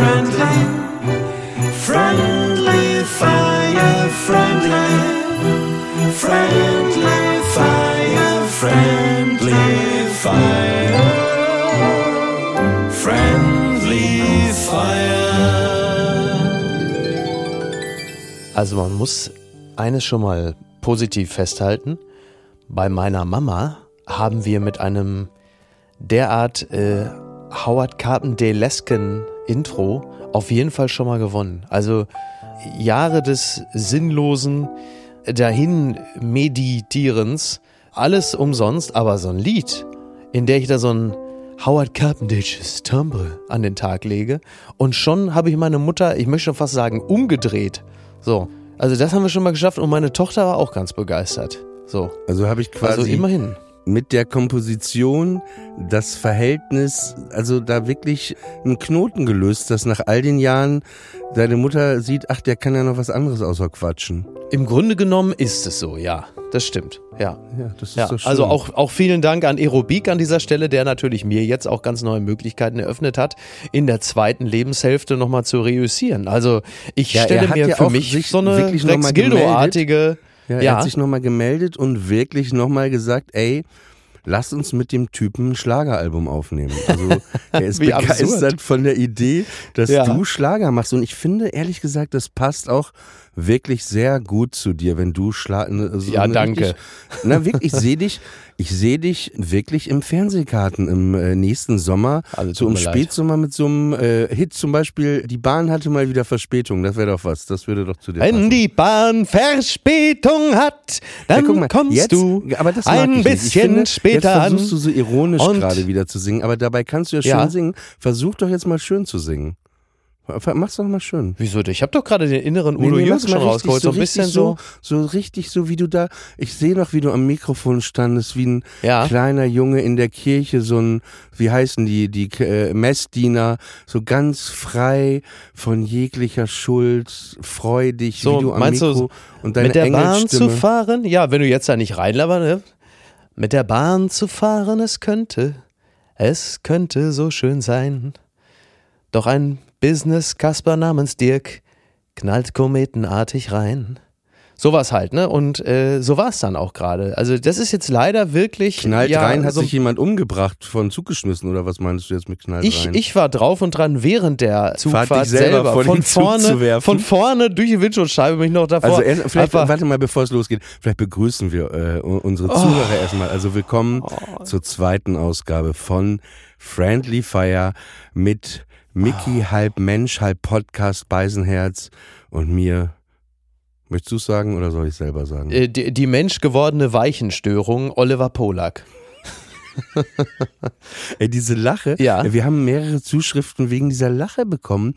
Friendly, friendly fire, friendly, friendly fire, friendly fire, friendly fire. Also man muss eines schon mal positiv festhalten. Bei meiner Mama haben wir mit einem derart äh, Howard Carpendale-lesken Intro auf jeden Fall schon mal gewonnen. Also Jahre des sinnlosen dahin meditierens, alles umsonst, aber so ein Lied, in der ich da so ein Howard Carpendale's Timbre an den Tag lege und schon habe ich meine Mutter, ich möchte schon fast sagen, umgedreht. So, also das haben wir schon mal geschafft und meine Tochter war auch ganz begeistert. So, Also habe ich quasi also immerhin. Mit der Komposition das Verhältnis, also da wirklich einen Knoten gelöst, dass nach all den Jahren deine Mutter sieht, ach, der kann ja noch was anderes außer quatschen. Im Grunde genommen ist es so, ja. Das stimmt, ja. Ja, das ist Ja, doch schön. also auch, auch vielen Dank an Aerobik an dieser Stelle, der natürlich mir jetzt auch ganz neue Möglichkeiten eröffnet hat, in der zweiten Lebenshälfte nochmal zu reüssieren. Also ich Ja, stelle mir ja für mich so eine Rex Gildo-artige. Ja, er hat sich nochmal gemeldet und wirklich nochmal gesagt, ey, lass uns mit dem Typen ein Schlageralbum aufnehmen. Also er ist begeistert absurd. von der Idee, dass Ja. du Schlager machst. Und ich finde, ehrlich gesagt, das passt auch wirklich sehr gut zu dir, wenn du Schlager. So Ja, danke. Richtig, na wirklich, ich sehe dich, ich sehe dich wirklich im Fernsehkarten im äh, nächsten Sommer, Also, so im mir leid. Spätsommer mit so einem äh, Hit zum Beispiel. Die Bahn hatte mal wieder Verspätung. Das wäre doch was. Das würde doch zu dir passen. Wenn die Bahn Verspätung hat, dann Ja, mal, kommst jetzt, du aber das ein bisschen finde, später jetzt an. versuchst du so ironisch gerade wieder zu singen, aber dabei kannst du ja schön Ja. singen. Versuch doch jetzt mal schön zu singen. Mach's doch mal schön. Wieso? Ich habe doch gerade den inneren Nee, Udo nee, Jürgens mach's mal schon rausgeholt, so ein bisschen richtig so. so. richtig so, wie du da, ich sehe noch, wie du am Mikrofon standest, wie ein Ja. kleiner Junge in der Kirche, so ein, wie heißen die, die äh, Messdiener, so ganz frei von jeglicher Schuld, freudig, So, wie du am meinst du, Mikro und deine mit der Bahn zu fahren? Ja, wenn du jetzt da nicht reinlaberst, ne? Mit der Bahn zu fahren, es könnte, es könnte so schön sein. Doch ein Business-Kasper namens Dirk knallt kometenartig rein. Sowas halt, ne? Und äh, so war es dann auch gerade. Also, das ist jetzt leider wirklich. Knallt ja, rein, hat so sich jemand umgebracht, von Zug geschmissen oder was meinst du jetzt mit knallt ich, rein? ich war drauf und dran während der Zugfahrt dich selber selber, von vorne, zu werfen? von vorne durch die Windschutzscheibe bin ich noch davor. also erst, vielleicht, einfach- warte mal, bevor es losgeht, vielleicht begrüßen wir äh, unsere Oh. Zuhörer erstmal. Also willkommen zur zweiten Ausgabe von Friendly Fire mit Mickey, Oh. halb Mensch, halb Podcast, Beisenherz und mir. Möchtest du es sagen oder soll ich selber sagen? Äh, die, die menschgewordene Weichenstörung Oliver Polak. Ey, diese Lache, Ja. wir haben mehrere Zuschriften wegen dieser Lache bekommen.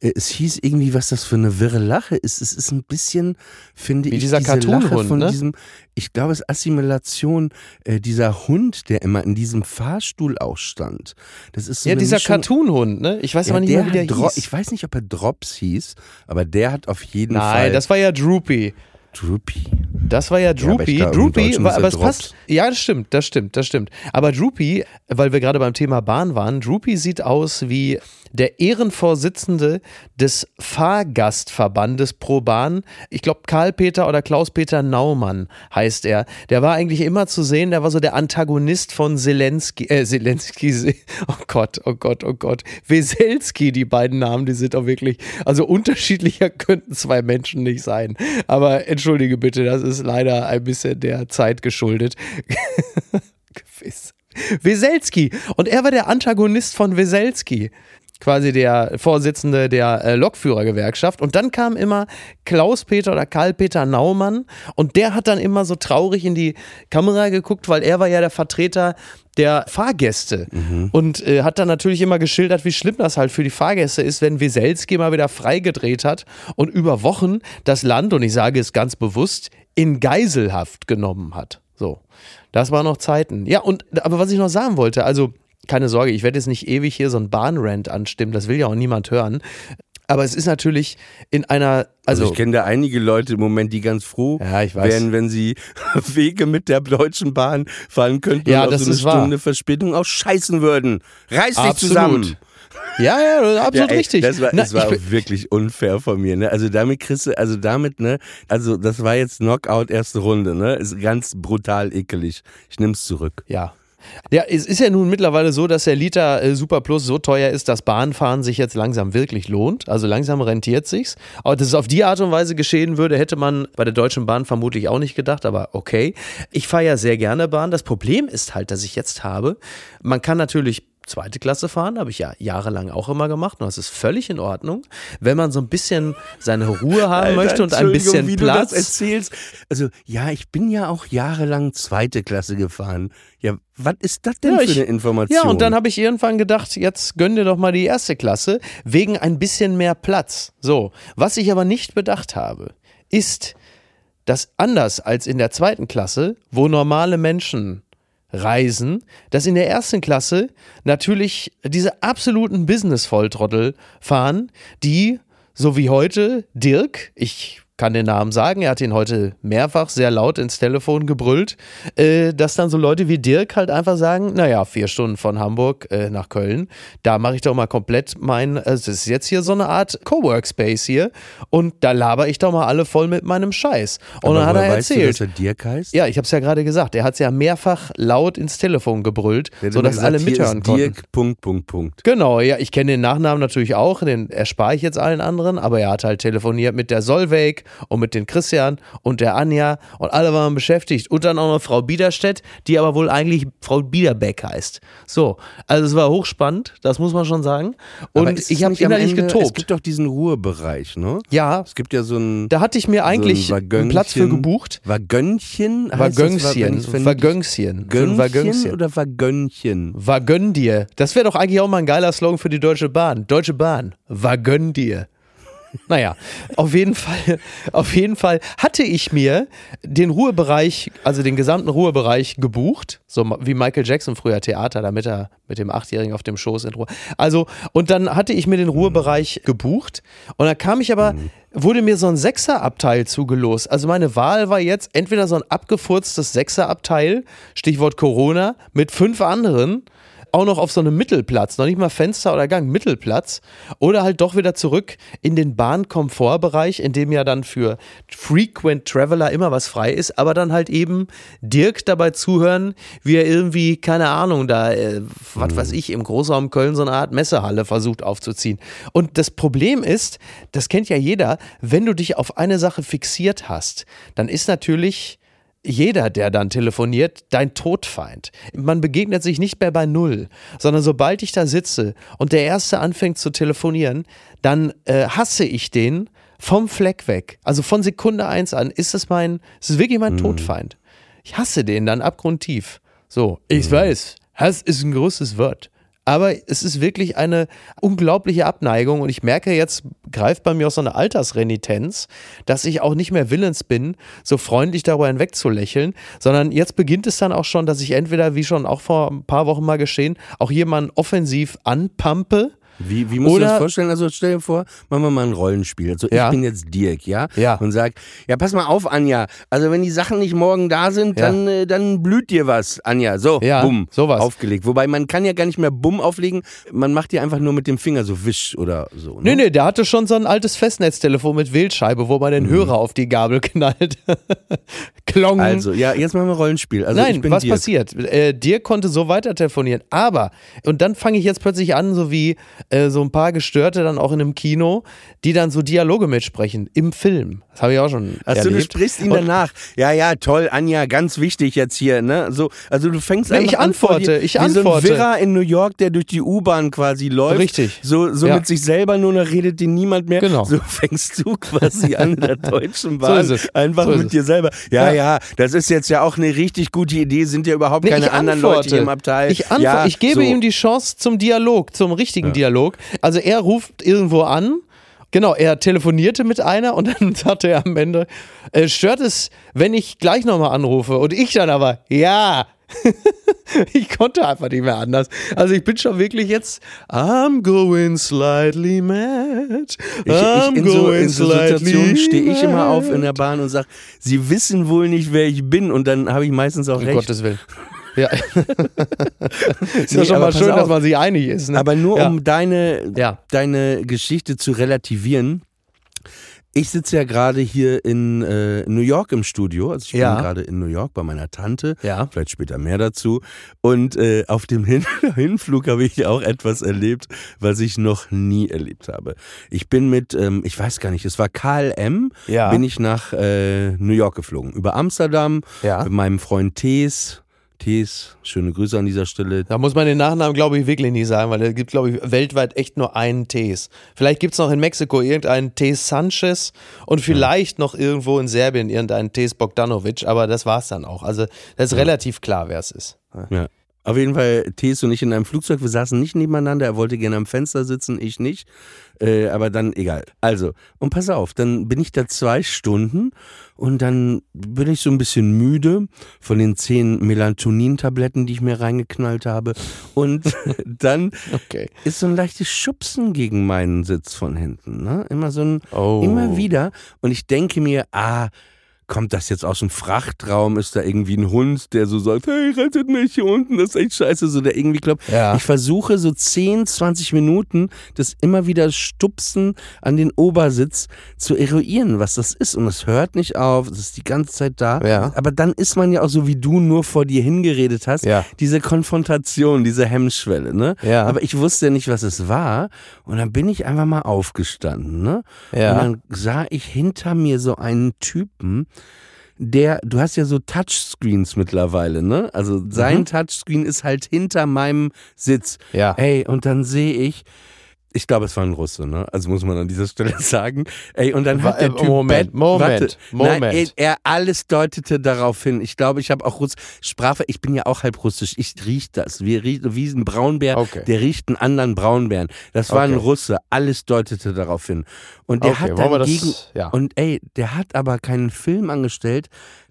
Äh, Es hieß irgendwie, was das für eine wirre Lache ist. Es ist ein bisschen, finde Wie ich, dieser diese Lache von ne? diesem, ich glaube, es ist Assimilation, äh, dieser Hund, der immer in diesem Fahrstuhl auch stand. Das ist so Ja, dieser Cartoon-Hund, ne? Ich weiß Ja, aber nicht mehr, wie der Dro- hieß. Ich weiß nicht, ob er Drops hieß, aber der hat auf jeden Nein, Fall das war ja Droopy. Droopy. Das war ja Ja, Droopy. im Droopy, war, aber er es passt. Ja, das stimmt, das stimmt, das stimmt. Aber Droopy, weil wir gerade beim Thema Bahn waren, Droopy sieht aus wie der Ehrenvorsitzende des Fahrgastverbandes Pro Bahn. Ich glaube, Karl-Peter oder Klaus-Peter Naumann heißt er. Der war eigentlich immer zu sehen, der war so der Antagonist von Zelensky, äh, Zelensky, oh Gott, oh Gott, oh Gott. Weselski, die beiden Namen, die sind doch wirklich, also unterschiedlicher könnten zwei Menschen nicht sein. Aber entschuldige bitte, das ist leider ein bisschen der Zeit geschuldet. Gewiss. Weselski. Und er war der Antagonist von Weselski. Quasi der Vorsitzende der äh, Lokführergewerkschaft. Und dann kam immer Klaus-Peter oder Karl-Peter Naumann. Und der hat dann immer so traurig in die Kamera geguckt, weil er war ja der Vertreter der Fahrgäste. Und äh, hat dann natürlich immer geschildert, wie schlimm das halt für die Fahrgäste ist, wenn Weselski mal wieder freigedreht hat und über Wochen das Land, und ich sage es ganz bewusst, in Geiselhaft genommen hat. So. Das waren noch Zeiten. Ja, und aber was ich noch sagen wollte, also keine Sorge, ich werde jetzt nicht ewig hier so ein Bahnrant anstimmen, das will ja auch niemand hören. Aber es ist natürlich in einer, Also, also, ich kenne da einige Leute im Moment, die ganz froh Ja, wären, wenn sie Wege mit der Deutschen Bahn fahren könnten Ja, und auf das so eine ist wahr. Stunde Verspätung auch scheißen würden. Reiß dich Absolut. zusammen. Ja, ja, absolut Ja, ey, richtig. Das war, Na, das war wirklich unfair von mir. Ne? Also damit kriegst du, also damit, ne, also das war jetzt Knockout erste Runde, ne? Ist ganz brutal ekelig. Ich nehm's zurück. Ja. Ja, es ist ja nun mittlerweile so, dass der Liter äh, Super Plus so teuer ist, dass Bahnfahren sich jetzt langsam wirklich lohnt. Also langsam rentiert sich's. Aber dass es auf die Art und Weise geschehen würde, hätte man bei der Deutschen Bahn vermutlich auch nicht gedacht, aber okay. Ich fahre ja sehr gerne Bahn. Das Problem ist halt, dass ich jetzt habe, man kann natürlich zweite Klasse fahren, habe ich ja jahrelang auch immer gemacht und das ist völlig in Ordnung. Wenn man so ein bisschen seine Ruhe haben möchte und ein bisschen wie Platz. du das erzählst. Also, ja, ich bin ja auch jahrelang zweite Klasse gefahren. Ja, was ist das denn Ja, für ich- eine Information? Ja, und dann habe ich irgendwann gedacht, jetzt gönn dir doch mal die erste Klasse, wegen ein bisschen mehr Platz. So, was ich aber nicht bedacht habe, ist, dass anders als in der zweiten Klasse, wo normale Menschen reisen, dass in der ersten Klasse natürlich diese absoluten Business-Volltrottel fahren, die, so wie heute, Dirk, ich kann den Namen sagen, er hat ihn heute mehrfach sehr laut ins Telefon gebrüllt, äh, dass dann so Leute wie Dirk halt einfach sagen, naja, vier Stunden von Hamburg äh, nach Köln, da mache ich doch mal komplett mein, äh, das ist jetzt hier so eine Art Coworkspace hier und da laber ich doch mal alle voll mit meinem Scheiß. Und Aber dann hat er erzählt, Du, dass er Dirk heißt? ja, ich habe es ja gerade gesagt. Er hat es ja mehrfach laut ins Telefon gebrüllt, immer sodass gesagt, alle mithören konnten. Dirk, Punkt, Punkt, Punkt. Genau, ja, ich kenne den Nachnamen natürlich auch, den erspare ich jetzt allen anderen, aber er hat halt telefoniert mit der Solveig und mit den Christian und der Anja und alle waren beschäftigt und dann auch noch Frau Biederstedt, die aber wohl eigentlich Frau Biederbeck heißt. So, also es war hochspannend, das muss man schon sagen. Und es ich habe innerlich Ende- Es getobt. gibt doch diesen Ruhebereich, ne? Ja, Es gibt ja so ein da hatte ich mir eigentlich so ein einen Platz für gebucht. Wagönchen. Wagönchen, Wagönchen, Wagönchen. oder Wagönchen? Wagönn dir. Das wäre doch eigentlich auch mal ein geiler Slogan für die Deutsche Bahn. Deutsche Bahn. Wagönn dir. Naja, auf jeden Fall, auf jeden Fall hatte ich mir den Ruhebereich, also den gesamten Ruhebereich gebucht, so wie Michael Jackson früher Theater, damit er mit dem Achtjährigen auf dem Schoß in Ruhe. Also, und dann hatte ich mir den Ruhebereich gebucht und dann kam ich aber, wurde mir so ein Sechserabteil zugelost. Also meine Wahl war jetzt entweder so ein abgefurztes Sechserabteil, Stichwort Corona, mit fünf anderen auch noch auf so einem Mittelplatz, noch nicht mal Fenster oder Gang, Mittelplatz. Oder halt doch wieder zurück in den Bahnkomfortbereich, in dem ja dann für Frequent Traveler immer was frei ist, aber dann halt eben Dirk dabei zuhören, wie er irgendwie, keine Ahnung, da, äh, was weiß ich, im Großraum Köln so eine Art Messehalle versucht aufzuziehen. Und das Problem ist, das kennt ja jeder, wenn du dich auf eine Sache fixiert hast, dann ist natürlich jeder, der dann telefoniert, dein Todfeind. Man begegnet sich nicht mehr bei Null, sondern sobald ich da sitze und der Erste anfängt zu telefonieren, dann äh, hasse ich den vom Fleck weg. Also von Sekunde eins an ist es mein, es ist wirklich mein Todfeind. Ich hasse den dann abgrundtief. So, ich weiß, Hass ist ein großes Wort. Aber es ist wirklich eine unglaubliche Abneigung und ich merke jetzt, greift bei mir auch so eine Altersrenitenz, dass ich auch nicht mehr willens bin, so freundlich darüber hinwegzulächeln, sondern jetzt beginnt es dann auch schon, dass ich entweder, wie schon auch vor ein paar Wochen mal geschehen, auch jemanden offensiv anpampe Wie, wie musst du Oder- das vorstellen? Also stell dir vor, machen wir mal ein Rollenspiel. Also Ja. ich bin jetzt Dirk, ja? Ja. Und sag, ja, pass mal auf, Anja. Also wenn die Sachen nicht morgen da sind, Ja. dann, äh, dann blüht dir was, Anja. So, Ja, bumm, sowas. aufgelegt. Wobei man kann ja gar nicht mehr bumm auflegen. Man macht ja einfach nur mit dem Finger so wisch oder so. Nee, Ne? nee, der hatte schon so ein altes Festnetztelefon mit Wählscheibe, wo man den Hörer auf die Gabel knallt. Klong. Also, ja, jetzt machen wir Rollenspiel. Also ich Nein, was Dirk. passiert? Äh, Dirk konnte so weiter telefonieren, aber, und dann fange ich jetzt plötzlich an, so wie äh, so ein paar Gestörte dann auch in einem Kino, die dann so Dialoge mitsprechen im Film. Das habe ich auch schon du erlebt. sprichst ihn danach. Ja, ja, toll, Anja, ganz wichtig jetzt hier, ne? So, also du fängst Nee, einfach ich an antworte, dir, ich wie antworte. so ein Wirrer in New York, der durch die U-Bahn quasi läuft. Richtig. So, so Ja. mit sich selber nur noch redet den niemand mehr. Genau. So fängst du quasi an in der deutschen Bahn. ist es. Einfach So mit es. dir selber. Ja, ja, Ja. das ist jetzt ja auch eine richtig gute Idee. Sind ja überhaupt Nee, keine anderen antworte. Leute hier im Abteil. Ich, antwo- ja, ich gebe so. ihm die Chance zum Dialog, zum richtigen Dialog. Also er ruft irgendwo an. Genau, er telefonierte mit einer und dann sagte er am Ende, äh, stört es, wenn ich gleich nochmal anrufe? Und ich dann aber, ja. ich konnte einfach nicht mehr anders. Also ich bin schon wirklich jetzt, I'm going slightly mad. Ich, ich, I'm in so, in so Situationen stehe ich immer auf in der Bahn und sage, sie wissen wohl nicht, wer ich bin. Und dann habe ich meistens auch Um recht. Gottes Willen. Ja. ist Nee, ja schon mal schön, auf. dass man sich einig ist. Ne? Aber nur ja. um deine, Ja. deine Geschichte zu relativieren. Ich sitze ja gerade hier in äh, New York im Studio. Also ich Ja. bin gerade in New York bei meiner Tante. Ja. Vielleicht später mehr dazu. Und äh, auf dem Hin Hinflug habe ich auch etwas erlebt, was ich noch nie erlebt habe. Ich bin mit, ähm, ich weiß gar nicht, es war KLM, Ja. bin ich nach äh, New York geflogen. Über Amsterdam Ja. mit meinem Freund Tees. Tees, schöne Grüße an dieser Stelle. Da muss man den Nachnamen, glaube ich, wirklich nicht sagen, weil es gibt, glaube ich, weltweit echt nur einen Tees. Vielleicht gibt es noch in Mexiko irgendeinen Tees Sanchez und vielleicht noch irgendwo in Serbien irgendeinen Tees Bogdanovic, aber das war's dann auch. Also das ist relativ klar, wer es ist. Ja. Auf jeden Fall, Tees und ich in einem Flugzeug, wir saßen nicht nebeneinander, er wollte gerne am Fenster sitzen, ich nicht. Äh, aber dann egal. Also, und pass auf, dann bin ich da zwei Stunden und dann bin ich so ein bisschen müde von den zehn Melatonin-Tabletten, die ich mir reingeknallt habe. Und dann Okay. ist so ein leichtes Schubsen gegen meinen Sitz von hinten. Ne? Immer so ein, Oh. immer wieder. Und ich denke mir, ah, kommt das jetzt aus dem Frachtraum? Ist da irgendwie ein Hund, der so sagt, hey, rettet mich hier unten, das ist echt scheiße, so der irgendwie klopft. Ja. Ich versuche so 10, 20 Minuten das immer wieder Stupsen an den Obersitz zu eruieren, was das ist. Und es hört nicht auf, es ist die ganze Zeit da. Ja. Aber dann ist man ja auch so, wie du nur vor dir hingeredet hast, Ja. diese Konfrontation, diese Hemmschwelle. Ne? Ja. Aber ich wusste ja nicht, was es war. Und dann bin ich einfach mal aufgestanden. Ne? Ja. Und dann sah ich hinter mir so einen Typen, der, du hast ja so Touchscreens mittlerweile, ne? Also sein Mhm. Touchscreen ist halt hinter meinem Sitz. Ja. Ey, und dann sehe ich, ich glaube, es war ein Russe, ne? Also muss man an dieser Stelle sagen. Ey, und dann hat der Typ Moment, Moment, warte, Moment. Nein, ey, er alles deutete darauf hin. Ich glaube, ich habe auch Russ Sprache, ich bin ja auch halb russisch. Ich riech das. Wir riechen wie ein Braunbär, Okay. der riecht einen anderen Braunbären. Das war ein Okay. Russe. Alles deutete darauf hin. Und der Okay, hat dann das- gegen ja. und ey, der hat aber keinen Film angestellt.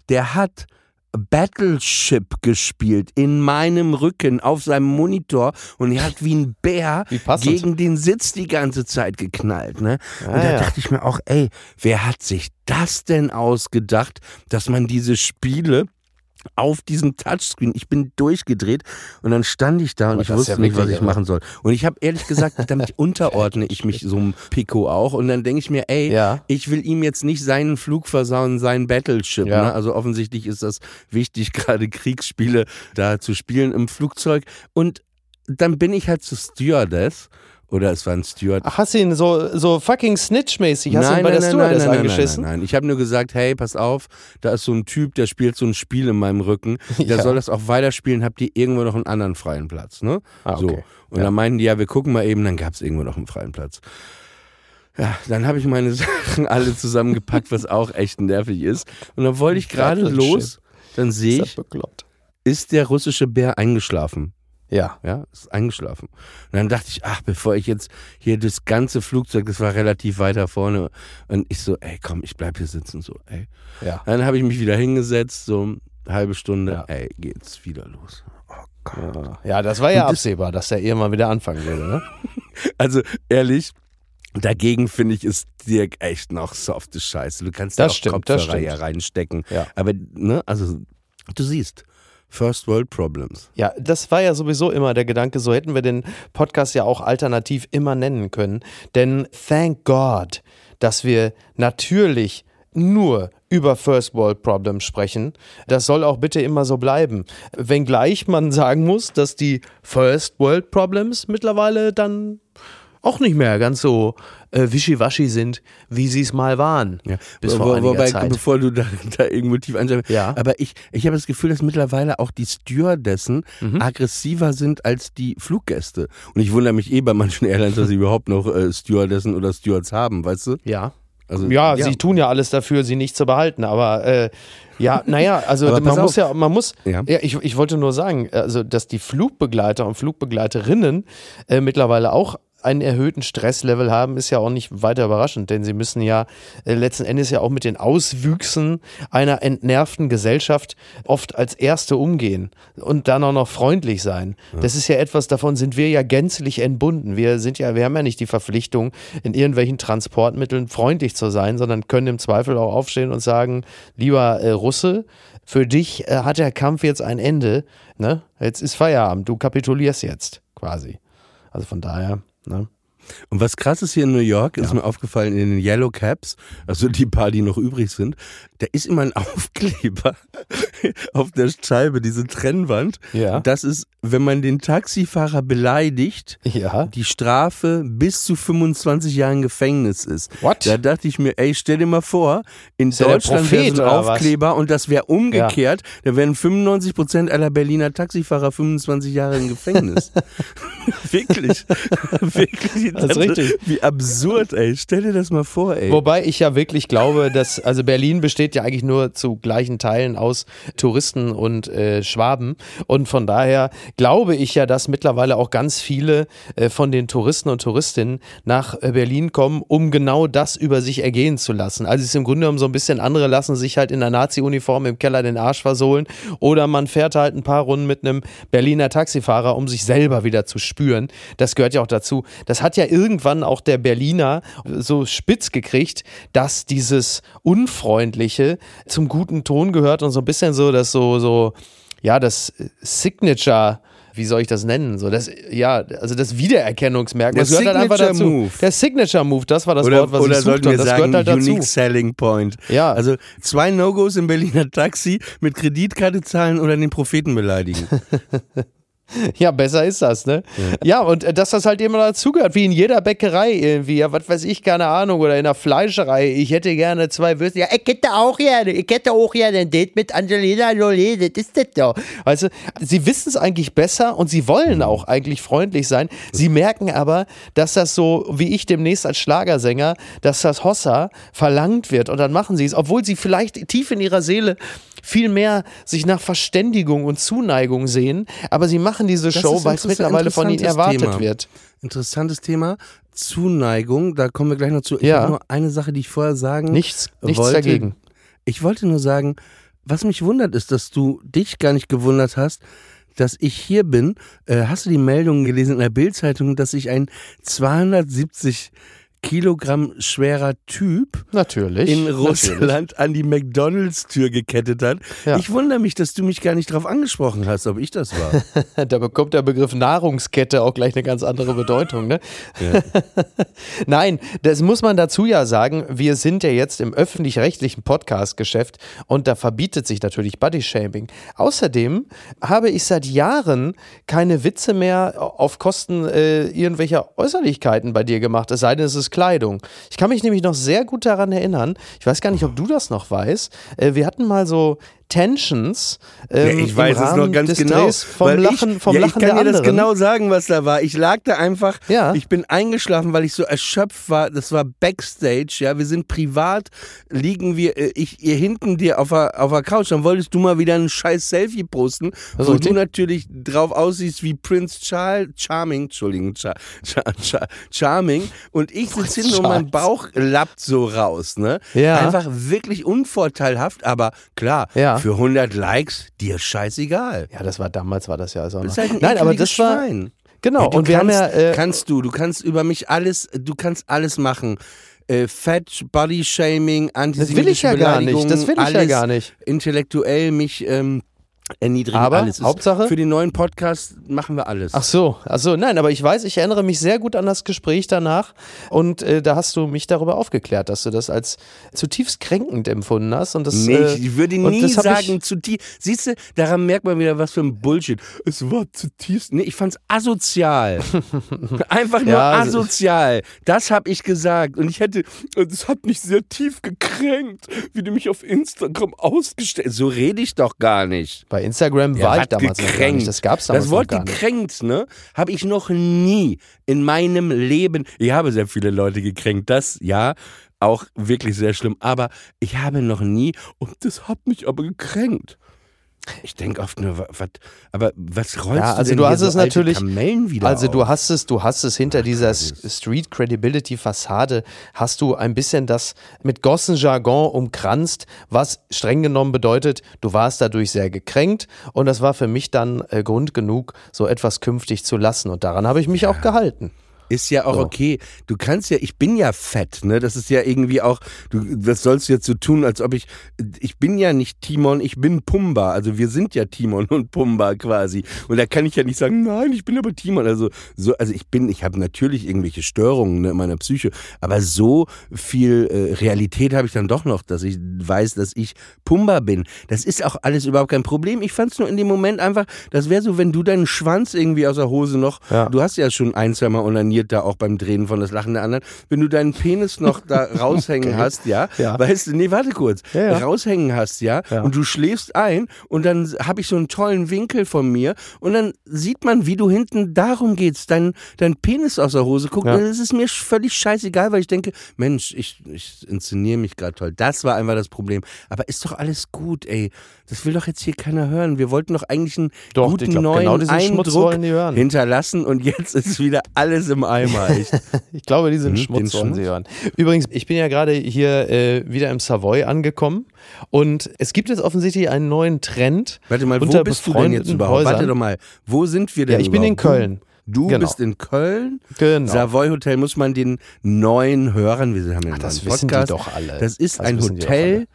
Der hat Battleship gespielt in meinem Rücken auf seinem Monitor und er hat wie ein Bär Wie gegen den Sitz die ganze Zeit geknallt. Ne? Und Ah, da ja. dachte ich mir auch, ey, wer hat sich das denn ausgedacht, dass man diese Spiele auf diesem Touchscreen, ich bin durchgedreht und dann stand ich da und Aber ich wusste ja nicht, was ich irre. machen soll. Und ich habe ehrlich gesagt, damit unterordne ich mich so einem Pico auch und dann denke ich mir, ey, Ja. ich will ihm jetzt nicht seinen Flug versauen, sein Battleship. Ja. Ne? Also offensichtlich ist das wichtig, gerade Kriegsspiele da zu spielen im Flugzeug. Und dann bin ich halt zu Stewardess. Oder es war ein Steward. Ach, hast du ihn so, so fucking snitch-mäßig, hast du ihn bei der Stewardess nein, angeschissen? Nein, nein, nein. Ich habe nur gesagt, hey, pass auf, da ist so ein Typ, der spielt so ein Spiel in meinem Rücken. Der Ja. soll das auch weiterspielen, habt ihr irgendwo noch einen anderen freien Platz, ne? Ah, So. okay. Und Ja. dann meinten die, ja, wir gucken mal eben, dann gab es irgendwo noch einen freien Platz. Ja, dann habe ich meine Sachen alle zusammengepackt, was auch echt nervig ist. Und dann wollte ich gerade los, dann sehe ich, ist der russische Bär eingeschlafen. Ja. Ja, ist eingeschlafen. Und dann dachte ich, ach, bevor ich jetzt hier das ganze Flugzeug, das war relativ weiter vorne, und ich so, ey, komm, ich bleib hier sitzen, so, ey. Ja. Dann habe ich mich wieder hingesetzt, so eine halbe Stunde, Ja. ey, geht's wieder los. Oh Gott. Ja, das war ja das- absehbar, dass der irgendwann wieder anfangen würde, ne? Also ehrlich, dagegen finde ich, ist Dirk echt noch softe Scheiße. Du kannst da Das auch stimmt, Kopfhörer reinstecken. Ja. Aber, ne, also, du siehst, First World Problems. Ja, das war ja sowieso immer der Gedanke, so hätten wir den Podcast ja auch alternativ immer nennen können. Denn thank God, dass wir natürlich nur über First World Problems sprechen. Das soll auch bitte immer so bleiben. Wenngleich man sagen muss, dass die First World Problems mittlerweile dann auch nicht mehr ganz so äh, wischiwaschi sind, wie sie es mal waren. Ja. Bis vor wo- einiger Wobei, Zeit. bevor du da, da irgendwo tief einsteigst, Ja. aber ich, ich habe das Gefühl, dass mittlerweile auch die Stewardessen Mhm. aggressiver sind als die Fluggäste. Und ich wundere mich eh bei manchen Airlines, dass sie überhaupt noch äh, Stewardessen oder Stewards haben, weißt du? Ja. Also, Ja, sie tun ja alles dafür, sie nicht zu behalten. Aber äh, ja, naja, also man pass muss auf. ja, man muss, Ja. ja, ich, ich wollte nur sagen, also dass die Flugbegleiter und Flugbegleiterinnen äh, mittlerweile auch einen erhöhten Stresslevel haben, ist ja auch nicht weiter überraschend, denn sie müssen ja äh, letzten Endes ja auch mit den Auswüchsen einer entnervten Gesellschaft oft als Erste umgehen und dann auch noch freundlich sein. Das ist ja etwas, davon sind wir ja gänzlich entbunden. Wir sind ja, wir haben ja nicht die Verpflichtung, in irgendwelchen Transportmitteln freundlich zu sein, sondern können im Zweifel auch aufstehen und sagen, lieber äh, Russe, für dich äh, hat der Kampf jetzt ein Ende, ne? Jetzt ist Feierabend, du kapitulierst jetzt quasi. Also von daher, ne? Und was krass ist hier in New York, ist mir aufgefallen in den Yellow Caps, also die paar, die noch übrig sind, da ist immer ein Aufkleber auf der Scheibe, diese Trennwand. Ja. Das ist, wenn man den Taxifahrer beleidigt, Ja. die Strafe bis zu 25 Jahren Gefängnis ist. What? Da dachte ich mir, ey, stell dir mal vor, in Ist ja Deutschland wäre so ein oder was? Aufkleber und das wäre umgekehrt, da wären 95 Prozent aller Berliner Taxifahrer 25 Jahre im Gefängnis. Wirklich. Wirklich. Das ist richtig. Wie absurd, ey. Stell dir das mal vor, ey. Wobei ich ja wirklich glaube, dass, also Berlin besteht ja eigentlich nur zu gleichen Teilen aus Touristen und äh, Schwaben. Und von daher glaube ich ja, dass mittlerweile auch ganz viele äh, von den Touristen und Touristinnen nach äh, Berlin kommen, um genau das über sich ergehen zu lassen. Also es ist im Grunde genommen so ein bisschen, andere lassen sich halt in der Nazi-Uniform im Keller den Arsch versohlen oder man fährt halt ein paar Runden mit einem Berliner Taxifahrer, um sich selber wieder zu spüren. Das gehört ja auch dazu. Das hat ja irgendwann auch der Berliner so spitz gekriegt, dass dieses Unfreundliche zum guten Ton gehört und so ein bisschen so, das so, so, ja, das Signature wie soll ich das nennen? So das, ja, also das Wiedererkennungsmerkmal. Der das gehört halt einfach dazu. Signature Move. Der Signature Move, das war das oder Wort, was oder ich suchte. wir das sagen, gehört halt dazu. Unique Selling Point. Ja. Also zwei No-Gos im Berliner Taxi mit Kreditkarte zahlen oder den Propheten beleidigen. Ja, besser ist das, ne? Ja, und äh, dass das halt immer dazugehört, wie in jeder Bäckerei irgendwie, ja, was weiß ich, keine Ahnung, oder in der Fleischerei, ich hätte gerne zwei Würste, ja, ich hätte auch gerne, ich hätte auch gerne ein Date mit Angelina Jolie, das ist das doch. Weißt du, sie wissen es eigentlich besser und sie wollen auch eigentlich freundlich sein, sie merken aber, dass das so, wie ich demnächst als Schlagersänger, dass das Hossa verlangt wird und dann machen sie es, obwohl sie vielleicht tief in ihrer Seele viel mehr sich nach Verständigung und Zuneigung sehen, aber sie machen diese Das Show, weil es mittlerweile von ihnen erwartet Thema. wird. Interessantes Thema. Zuneigung, da kommen wir gleich noch zu. Ich Ja. habe nur eine Sache, die ich vorher sagen Nichts, nichts wollte. dagegen. Ich wollte nur sagen, was mich wundert, ist, dass du dich gar nicht gewundert hast, dass ich hier bin. Äh, hast du die Meldung gelesen in der Bildzeitung, dass ich ein 270 Kilogramm schwerer Typ Natürlich. in natürlich. Russland an die McDonalds-Tür gekettet hat? Ja. Ich wundere mich, dass du mich gar nicht drauf angesprochen hast, ob ich das war. Da bekommt der Begriff Nahrungskette auch gleich eine ganz andere Bedeutung. Ne? Nein, das muss man dazu ja sagen. Wir sind ja jetzt im öffentlich-rechtlichen Podcast-Geschäft und da verbietet sich natürlich Bodyshaming. Außerdem habe ich seit Jahren keine Witze mehr auf Kosten äh, irgendwelcher Äußerlichkeiten bei dir gemacht, es sei denn, es ist Kleidung. Ich kann mich nämlich noch sehr gut daran erinnern, ich weiß gar nicht, ob du das noch weißt, äh, wir hatten mal so Tensions. Ähm, Ja, ich weiß es noch ganz genau. Drehs vom Lachen, ich, vom ja, Lachen ich kann dir das genau sagen, was da war. Ich lag da einfach, Ja. ich bin eingeschlafen, weil ich so erschöpft war. Das war Backstage, ja. Wir sind privat, liegen wir, äh, ich, ihr hinten dir auf der, auf der Couch. Dann wolltest du mal wieder ein scheiß Selfie posten, ist wo du natürlich drauf aussiehst wie Prince Charles, Charming, Entschuldigung, Char, Char, Char, Charming. Und ich sitze hinten und mein. Bauch lappt so raus, ne? Ja. Einfach wirklich unvorteilhaft, aber klar, Ja. Für 100 Likes, dir scheißegal. Ja, das war damals war das ja so. Das noch. ist halt ein Nein, aber das war Schwein. Genau, Ja, und wir haben ja, äh, kannst du, du kannst über mich alles, du kannst alles machen. Äh, Fat, Body Shaming, antisemitische Das will ich ja gar nicht, das will ich ja gar nicht. Intellektuell mich ähm, erniedrigen, Aber alles. Ist- Hauptsache- Für den neuen Podcast machen wir alles. Ach so, ach so, nein, aber ich weiß, ich erinnere mich sehr gut an das Gespräch danach und äh, da hast du mich darüber aufgeklärt, dass du das als zutiefst kränkend empfunden hast und das. Nee, äh, ich würde nie sagen, ich- zu tief. Siehst du, daran merkt man wieder, was für ein Bullshit. Es war zutiefst. Nee, ich fand's asozial. Einfach nur Ja, also- asozial. Das habe ich gesagt. Und ich hätte, das hat mich sehr tief gekränkt, wie du mich auf Instagram ausgestellt So rede ich doch gar nicht. Bei Instagram Ja, war ich damals noch gar nicht. Das gab's damals Das Wort noch gekränkt, ne, habe ich noch nie in meinem Leben. Ich habe sehr viele Leute gekränkt, das ja, auch wirklich sehr schlimm. Aber ich habe noch nie, und das hat mich aber gekränkt. Ich denke oft nur, wa- was, aber was rollst Ja, du also denn du hast so es alte natürlich- Kamellen wieder Also du auf? hast es, du hast es hinter dieser S- Street Credibility Fassade hast du ein bisschen das mit Gossenjargon umkranzt, was streng genommen bedeutet, du warst dadurch sehr gekränkt und das war für mich dann äh, Grund genug, so etwas künftig zu lassen und daran habe ich mich auch gehalten. Ist ja auch So. okay. Du kannst ja, ich bin ja fett, ne? Das ist ja irgendwie auch, du, was sollst du jetzt so tun, als ob ich, ich bin ja nicht Timon, ich bin Pumba. Also wir sind ja Timon und Pumba quasi. Und da kann ich ja nicht sagen, nein, ich bin aber Timon. Also, so, also ich bin, ich habe natürlich irgendwelche Störungen ne, in meiner Psyche, aber so viel äh, Realität habe ich dann doch noch, dass ich weiß, dass ich Pumba bin. Das ist auch alles überhaupt kein Problem. Ich fand es nur in dem Moment einfach, das wäre so, wenn du deinen Schwanz irgendwie aus der Hose noch, Ja. du hast ja schon ein, zwei Mal onaniert da auch beim Drehen von das Lachen der anderen, wenn du deinen Penis noch da raushängen hast, ja, Ja. weißt du, nee, warte kurz, Ja, ja. raushängen hast, ja, und du schläfst ein und dann habe ich so einen tollen Winkel von mir und dann sieht man, wie du hinten, darum geht's, dein, dein Penis aus der Hose guckt Ja. und es ist mir völlig scheißegal, weil ich denke, Mensch, ich, ich inszeniere mich gerade toll. Das war einfach das Problem. Aber ist doch alles gut, ey. Das will doch jetzt hier keiner hören. Wir wollten doch eigentlich einen Doch, guten glaub, neuen genau diesen Schmutz Eindruck hinterlassen und jetzt ist wieder alles im Eimer. Ich, Ich glaube, Schmutz. Sie hören. Übrigens, ich bin ja gerade hier äh, wieder im Savoy angekommen und es gibt jetzt offensichtlich einen neuen Trend. warte mal, wo bist du denn jetzt überhaupt? Häusern. Warte doch mal. Wo sind wir denn Ja, ich bin in überhaupt? Köln. Du Genau. bist in Köln. Genau. Savoy Hotel muss man den neuen Hörern, wir haben ja einen das neuen wissen die Podcast. doch alle. Das ist Das ein die Hotel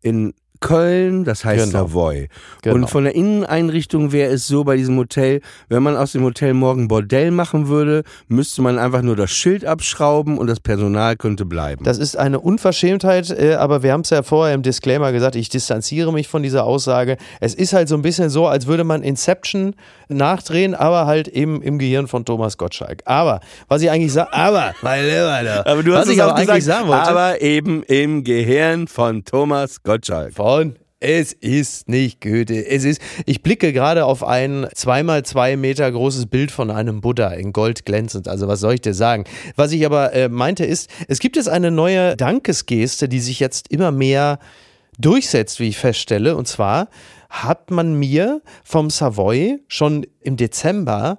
in Köln, das heißt Genau. Savoy. Genau. Und von der Inneneinrichtung wäre es so bei diesem Hotel, wenn man aus dem Hotel morgen Bordell machen würde, müsste man einfach nur das Schild abschrauben und das Personal könnte bleiben. Das ist eine Unverschämtheit, äh, aber wir haben es ja vorher im Disclaimer gesagt, ich distanziere mich von dieser Aussage. Es ist halt so ein bisschen so, als würde man Inception nachdrehen, aber halt eben im Gehirn von Thomas Gottschalk. Aber, was ich eigentlich sage, aber, mein Lieber, da, aber du was hast ich es aber auch eigentlich gesagt, sagen wollte, aber eben im Gehirn von Thomas Gottschalk. von es ist nicht Goethe. Es ist, ich blicke gerade auf ein zweimal zwei Meter großes Bild von einem Buddha in Gold glänzend. Also was soll ich dir sagen? Was ich aber äh, meinte ist, es gibt jetzt eine neue Dankesgeste, die sich jetzt immer mehr durchsetzt, wie ich feststelle. Und zwar hat man mir vom Savoy schon im Dezember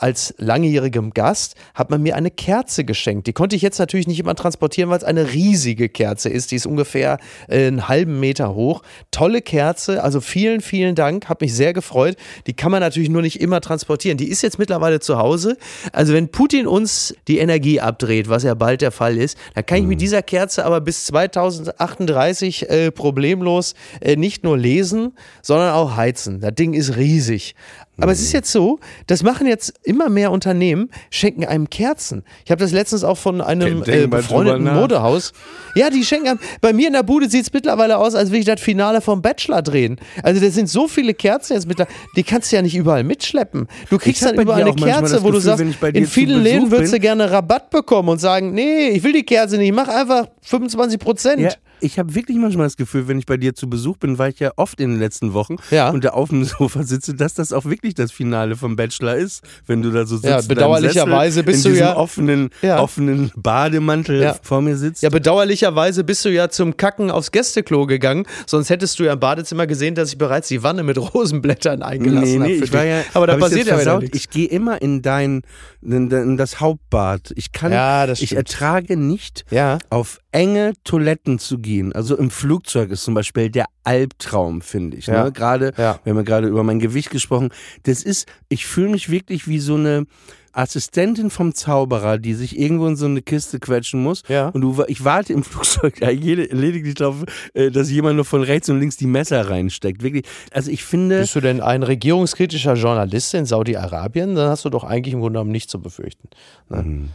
als langjährigem Gast hat man mir eine Kerze geschenkt. Die konnte ich jetzt natürlich nicht immer transportieren, weil es eine riesige Kerze ist. Die ist ungefähr äh, einen halben Meter hoch. Tolle Kerze, also vielen, vielen Dank. Hat mich sehr gefreut. Die kann man natürlich nur nicht immer transportieren. Die ist jetzt mittlerweile zu Hause. Also wenn Putin uns die Energie abdreht, was ja bald der Fall ist, dann kann ich mit dieser Kerze aber bis 2038 äh, problemlos äh, nicht nur lesen, sondern auch heizen. Das Ding ist riesig. Aber es ist jetzt so, das machen jetzt immer mehr Unternehmen, schenken einem Kerzen. Ich habe das letztens auch von einem äh, befreundeten. Modehaus. Ja, die schenken einem. Bei mir in der Bude sieht es mittlerweile aus, als würde ich das Finale vom Bachelor drehen. Also das sind so viele Kerzen jetzt mittlerweile, die kannst du ja nicht überall mitschleppen. Du kriegst dann überall eine Kerze, das wo du Gefühl, sagst, in vielen Läden würdest du gerne Rabatt bekommen und sagen, nee, ich will die Kerze nicht, mach einfach 25 Prozent. Ja, ich habe wirklich manchmal das Gefühl, wenn ich bei dir zu Besuch bin, war ich ja oft in den letzten Wochen Ja. und da auf dem Sofa sitze, dass das auch wirklich das Finale vom Bachelor ist, wenn du da so sitzt. Ja, bedauerlicherweise bist in du ja- offenen, Ja. offenen Bademantel Ja. vor mir sitzt. Ja, bedauerlicherweise bist du ja zum Kacken aufs Gästeklo gegangen, sonst hättest du ja im Badezimmer gesehen, dass ich bereits die Wanne mit Rosenblättern eingelassen Nee, nee, habe. ja, Aber da passiert ja wieder nichts. Ich gehe immer in dein, in, in das Hauptbad. Ich kann, Ja, das ich ertrage nicht, Ja. auf enge Toiletten zu gehen. Also im Flugzeug ist zum Beispiel der Albtraum, finde ich. Ja. Ne? Gerade, Ja. wir haben ja gerade über mein Gewicht gesprochen. Das ist, ich fühle mich wirklich wie so eine, Assistentin vom Zauberer, die sich irgendwo in so eine Kiste quetschen muss. Ja. Und du, ich warte im Flugzeug lediglich darauf, äh, dass jemand nur von rechts und links die Messer reinsteckt. Wirklich. Also ich finde. Bist du denn ein regierungskritischer Journalist in Saudi-Arabien? Dann hast du doch eigentlich im Grunde genommen nichts zu befürchten. Ne? Mhm.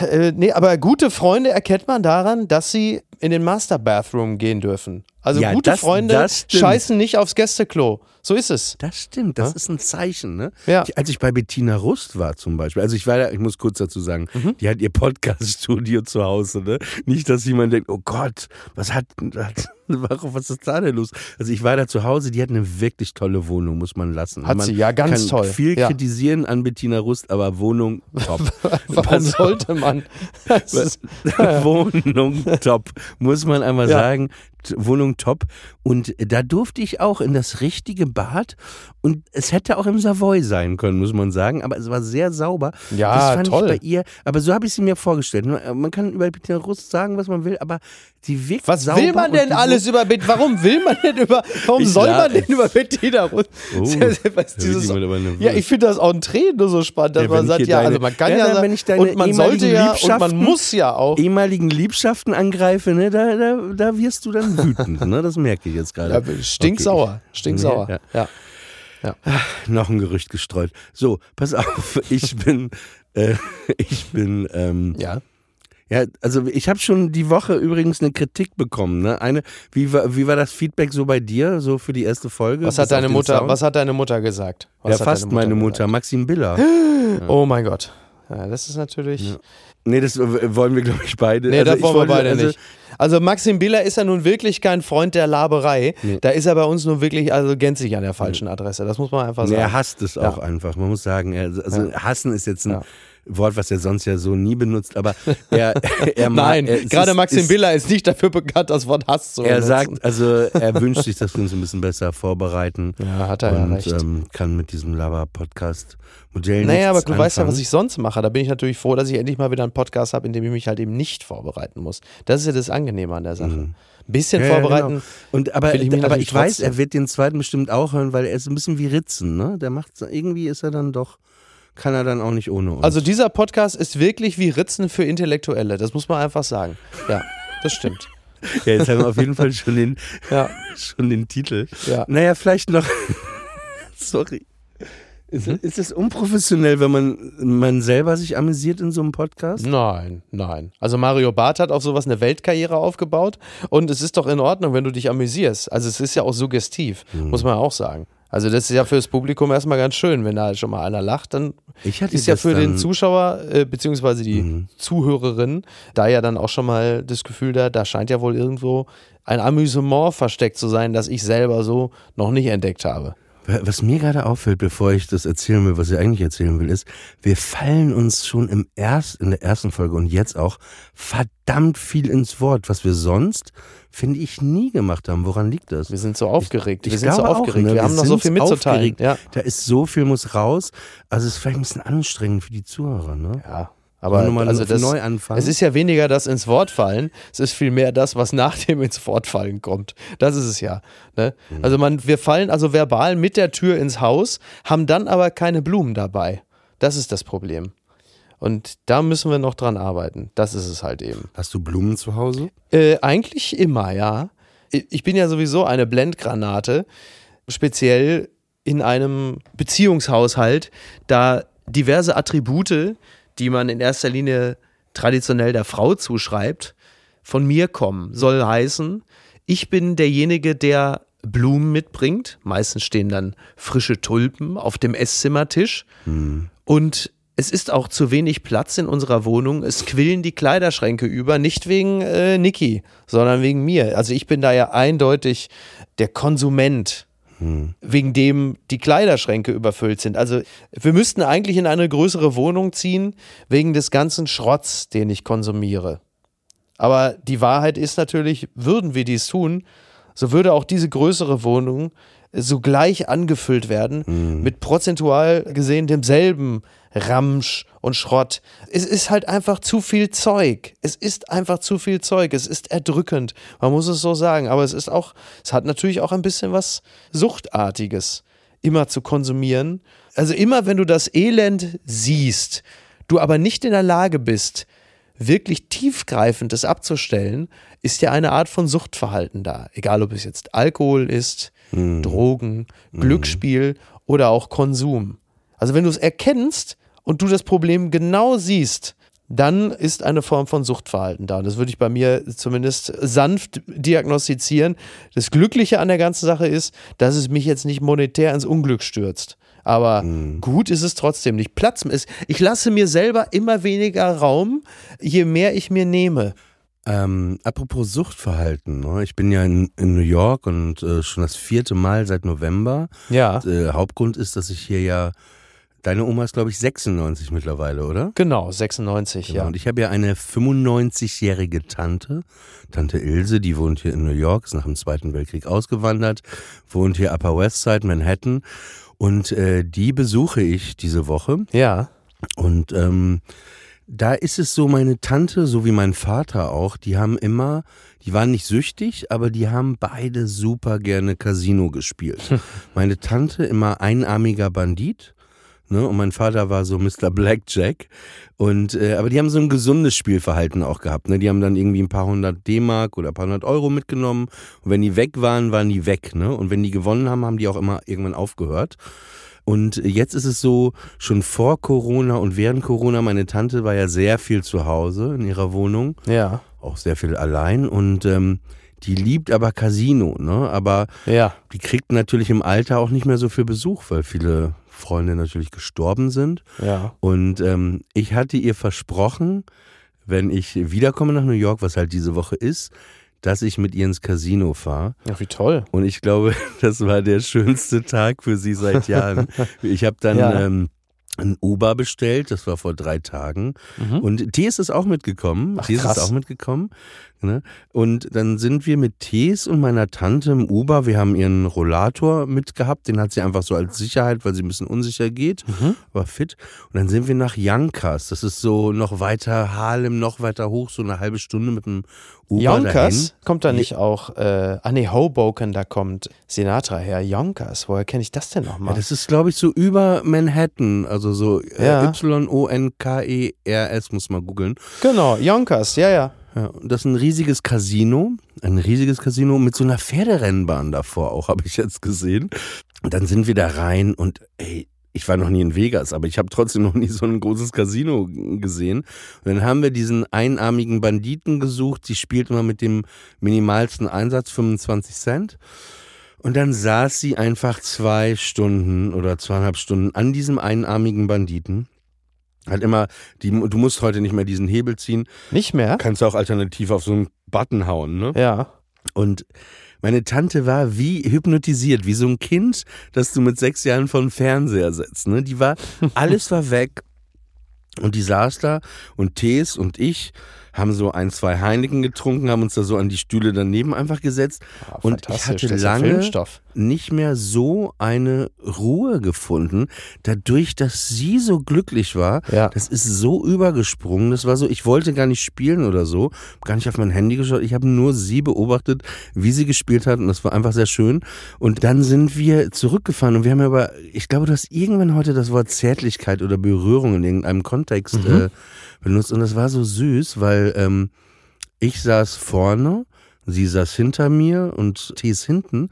Äh, nee, aber gute Freunde erkennt man daran, dass sie in den Master Bathroom gehen dürfen. Also Ja, gute das- Freunde das scheißen nicht aufs Gästeklo. So ist es. Das stimmt, das ist ein Zeichen, ne? Ja. Ich, als ich bei Bettina Rust war zum Beispiel, also ich war da, ich muss kurz dazu sagen, Mhm. die hat ihr Podcast-Studio zu Hause, ne? Nicht, dass jemand denkt, oh Gott, was hat, hat warum, was ist da denn los? Also ich war da zu Hause, die hat eine wirklich tolle Wohnung, muss man lassen. Hat man sie, ja, ganz kann toll. viel Ja. kritisieren an Bettina Rust, aber Wohnung top. Warum sollte man? Wohnung top, muss man einmal Ja. sagen. Wohnung top. Und da durfte ich auch in das richtige Bad. Und es hätte auch im Savoy sein können, muss man sagen. Aber es war sehr sauber. Ja, das fand toll. ich bei ihr. Aber so habe ich sie mir vorgestellt. Man kann über Bettina Rust sagen, was man will, aber die wirkt was sauber will man denn alles über Bet- Warum will man denn über warum Ich soll man denn über Bettina Rust? Oh, dieses- ja, ich finde das auch ein Tränen nur so spannend, dass Ja, man sagt, ja, deine- also man kann Ja, ja, dann, sagen, wenn ich deine und man sollte ja und man Liebschaften- muss ja auch. ehemaligen Liebschaften angreife, ne, da, da, da wirst du dann wütend. Ne? Das merke ich jetzt gerade. Ja, stinksauer, Okay. stinksauer. Ja, Ja. Noch ein Gerücht gestreut. So, pass auf, ich bin, äh, ich bin, ähm, ja. ja, also ich habe schon die Woche übrigens eine Kritik bekommen. Ne? Eine, wie war, wie war das Feedback so bei dir, so für die erste Folge? Was hat deine Mutter, Sound? was hat deine Mutter gesagt? Was ja, fast deine meine Mutter, gesagt? Maxim Biller. Oh mein Gott. Ja, das ist natürlich. Nee, das wollen wir, glaube ich, beide. Nee, Also das wollen wir wollte- beide also, nicht. Also Maxim Biller ist ja nun wirklich kein Freund der Laberei. Nee. Da ist er bei uns nun wirklich also gänzlich an der falschen Adresse. Das muss man einfach Nee, sagen. er hasst es Ja. auch einfach. Man muss sagen, also hassen ist jetzt ein Ja. Wort, was er sonst ja so nie benutzt, aber er, er mag- Nein, er, gerade ist- Maxim ist, Biller ist nicht dafür bekannt, das Wort Hass zu Er benutzen. sagt, also er wünscht sich, dass wir uns ein bisschen besser vorbereiten. Ja, hat er ja und recht. ähm, kann mit diesem Lava-Podcast-Modell Naja, aber du weißt ja, was ich sonst mache. Da bin ich natürlich froh, dass ich endlich mal wieder einen Podcast habe, in dem ich mich halt eben nicht vorbereiten muss. Das ist ja das Angenehme an der Sache. Ein bisschen Mhm. Ja, ja, vorbereiten. genau. Und aber, ich aber ich weiß, er wird den zweiten bestimmt auch hören, weil er ist ein bisschen wie Ritzen, ne? Der macht irgendwie ist er dann doch, kann er dann auch nicht ohne uns. Also dieser Podcast ist wirklich wie Ritzen für Intellektuelle. Das muss man einfach sagen. Ja, das stimmt. ja, jetzt haben wir auf jeden Fall schon den, Ja, schon den Titel. ja. Naja, vielleicht noch. Sorry. Ist, Mhm. ist es unprofessionell, wenn man, man selber sich amüsiert in so einem Podcast? Nein, nein. Also Mario Barth hat auf sowas eine Weltkarriere aufgebaut und es ist doch in Ordnung, wenn du dich amüsierst. Also es ist ja auch suggestiv, Mhm. muss man auch sagen. Also das ist ja fürs Publikum erstmal ganz schön, wenn da schon mal einer lacht, dann Ich hatte ist ja für den Zuschauer äh, beziehungsweise die Mhm. Zuhörerin da ja dann auch schon mal das Gefühl da, da scheint ja wohl irgendwo ein Amüsement versteckt zu sein, das ich selber so noch nicht entdeckt habe. Was mir gerade auffällt, bevor ich das erzählen will, was ich eigentlich erzählen will, ist, wir fallen uns schon im erst, in der ersten Folge und jetzt auch verdammt viel ins Wort, was wir sonst, finde ich, nie gemacht haben. Woran liegt das? Wir sind so aufgeregt. Ich wir sind so glaube auch, aufgeregt. ne? Wir Wir haben noch so viel mitzuteilen. aufgeregt. Ja. Da ist so viel muss raus. Also es ist vielleicht ein bisschen anstrengend für die Zuhörer, ne? ja. Aber Wollen wir mal also das, neu anfangen? es ist ja weniger das ins Wort fallen, es ist vielmehr das, was nach dem ins Wort fallen kommt. Das ist es ja. Ne? Mhm. Also man, wir fallen also verbal mit der Tür ins Haus, haben dann aber keine Blumen dabei. Das ist das Problem. Und da müssen wir noch dran arbeiten. Das ist es halt eben. Hast du Blumen zu Hause? Äh, eigentlich immer, ja. Ich bin ja sowieso eine Blendgranate, speziell in einem Beziehungshaushalt, da diverse Attribute, die man in erster Linie traditionell der Frau zuschreibt, von mir kommen. Soll heißen, ich bin derjenige, der Blumen mitbringt. Meistens stehen dann frische Tulpen auf dem Esszimmertisch. Und es ist auch zu wenig Platz in unserer Wohnung. Es quillen die Kleiderschränke über, nicht wegen äh, Niki, sondern wegen mir. Also ich bin da ja eindeutig der Konsument, wegen dem die Kleiderschränke überfüllt sind. Also wir müssten eigentlich in eine größere Wohnung ziehen, wegen des ganzen Schrotts, den ich konsumiere. Aber die Wahrheit ist natürlich, würden wir dies tun, so würde auch diese größere Wohnung sogleich angefüllt werden mit prozentual gesehen demselben Ramsch und Schrott. Es ist halt einfach zu viel Zeug. Es ist einfach zu viel Zeug. Es ist erdrückend. Man muss es so sagen. Aber es ist auch, es hat natürlich auch ein bisschen was Suchtartiges. immer zu konsumieren. Also immer, wenn du das Elend siehst, du aber nicht in der Lage bist, wirklich tiefgreifend das abzustellen, ist ja eine Art von Suchtverhalten da. Egal, ob es jetzt Alkohol ist, Drogen, Glücksspiel oder auch Konsum. Also wenn du es erkennst und du das Problem genau siehst, dann ist eine Form von Suchtverhalten da. Und das würde ich bei mir zumindest sanft diagnostizieren. Das Glückliche an der ganzen Sache ist, dass es mich jetzt nicht monetär ins Unglück stürzt. Aber gut ist es trotzdem nicht. Platz ist. Ich lasse mir selber immer weniger Raum, je mehr ich mir nehme. Ähm, apropos Suchtverhalten, ne? ich bin ja in, in New York und äh, schon das vierte Mal seit November. Ja. Äh, Hauptgrund ist, dass ich hier ja, deine Oma ist glaube ich 96 mittlerweile, oder? Genau, 96, Genau. ja. Und ich habe ja eine 95-jährige Tante, Tante Ilse, die wohnt hier in New York, ist nach dem Zweiten Weltkrieg ausgewandert, wohnt hier Upper West Side, Manhattan. Und äh, die besuche ich diese Woche. Ja. Und ähm, da ist es so, meine Tante, so wie mein Vater auch, die haben immer, die waren nicht süchtig, aber die haben beide super gerne Casino gespielt. meine Tante immer einarmiger Bandit. Ne, und mein Vater war so Mr. Blackjack. Und äh, aber die haben so ein gesundes Spielverhalten auch gehabt. Ne? Die haben dann irgendwie ein paar hundert D-Mark oder ein paar hundert Euro mitgenommen. Und wenn die weg waren, waren die weg. Ne? Und wenn die gewonnen haben, haben die auch immer irgendwann aufgehört. Und jetzt ist es so, schon vor Corona und während Corona, meine Tante war ja sehr viel zu Hause in ihrer Wohnung, Ja. auch sehr viel allein und ähm, die liebt aber Casino, ne? Aber Ja. die kriegt natürlich im Alter auch nicht mehr so viel Besuch, weil viele Freunde natürlich gestorben sind. Ja. Und ähm, ich hatte ihr versprochen, wenn ich wiederkomme nach New York, was halt diese Woche ist, dass ich mit ihr ins Casino fahre. Ja, wie toll. Und ich glaube, das war der schönste Tag für sie seit Jahren. Ich habe dann Ja. ähm, ein Uber bestellt, das war vor drei Tagen. Und Tees ist auch mitgekommen. Mhm. Ach, krass. ist auch mitgekommen. Ne? Und dann sind wir mit Tees und meiner Tante im Uber. Wir haben ihren Rollator mitgehabt. Den hat sie einfach so als Sicherheit, weil sie ein bisschen unsicher geht, Mhm. war fit. Und dann sind wir nach Yonkers. Das ist so noch weiter Harlem, noch weiter hoch, so eine halbe Stunde mit dem Uber Yonkers? dahin. Kommt da nicht auch, äh, ah nee, Hoboken, da kommt Sinatra her. Yonkers, woher kenne ich das denn Ja, nochmal? das ist, glaube ich, so über Manhattan, also so äh, Ja. Y-O-N-K-E-R-S, muss man googeln. genau, Yonkers, ja, ja. Ja, das ist ein riesiges Casino, ein riesiges Casino mit so einer Pferderennbahn davor auch, habe ich jetzt gesehen. Und dann sind wir da rein und ey, ich war noch nie in Vegas, aber ich habe trotzdem noch nie so ein großes Casino gesehen. Und dann haben wir diesen einarmigen Banditen gesucht, die spielt immer mit dem minimalsten Einsatz, 25 Cent. Und dann saß sie einfach zwei Stunden oder zweieinhalb Stunden an diesem einarmigen Banditen. Hat immer, die, du musst heute nicht mehr diesen Hebel ziehen, Nicht mehr? kannst du auch alternativ auf so einen Button hauen, ne? Ja. Und meine Tante war wie hypnotisiert, wie so ein Kind, das du mit sechs Jahren den Fernseher setzt, ne? Die war, alles war weg. Und die saß da und Tees und ich haben so ein, zwei Heineken getrunken, haben uns da so an die Stühle daneben einfach gesetzt. Ah, und ich hatte ja lange nicht mehr so eine Ruhe gefunden, dadurch, dass sie so glücklich war. Ja. Das ist so übergesprungen. Das war so, ich wollte gar nicht spielen oder so, gar nicht auf mein Handy geschaut. Ich habe nur sie beobachtet, wie sie gespielt hat und das war einfach sehr schön. Und dann sind wir zurückgefahren und wir haben aber, ich glaube, du hast irgendwann heute das Wort Zärtlichkeit oder Berührung in irgendeinem Kontext äh, benutzt und das war so süß, weil ähm, ich saß vorne, sie saß hinter mir und T ist hinten.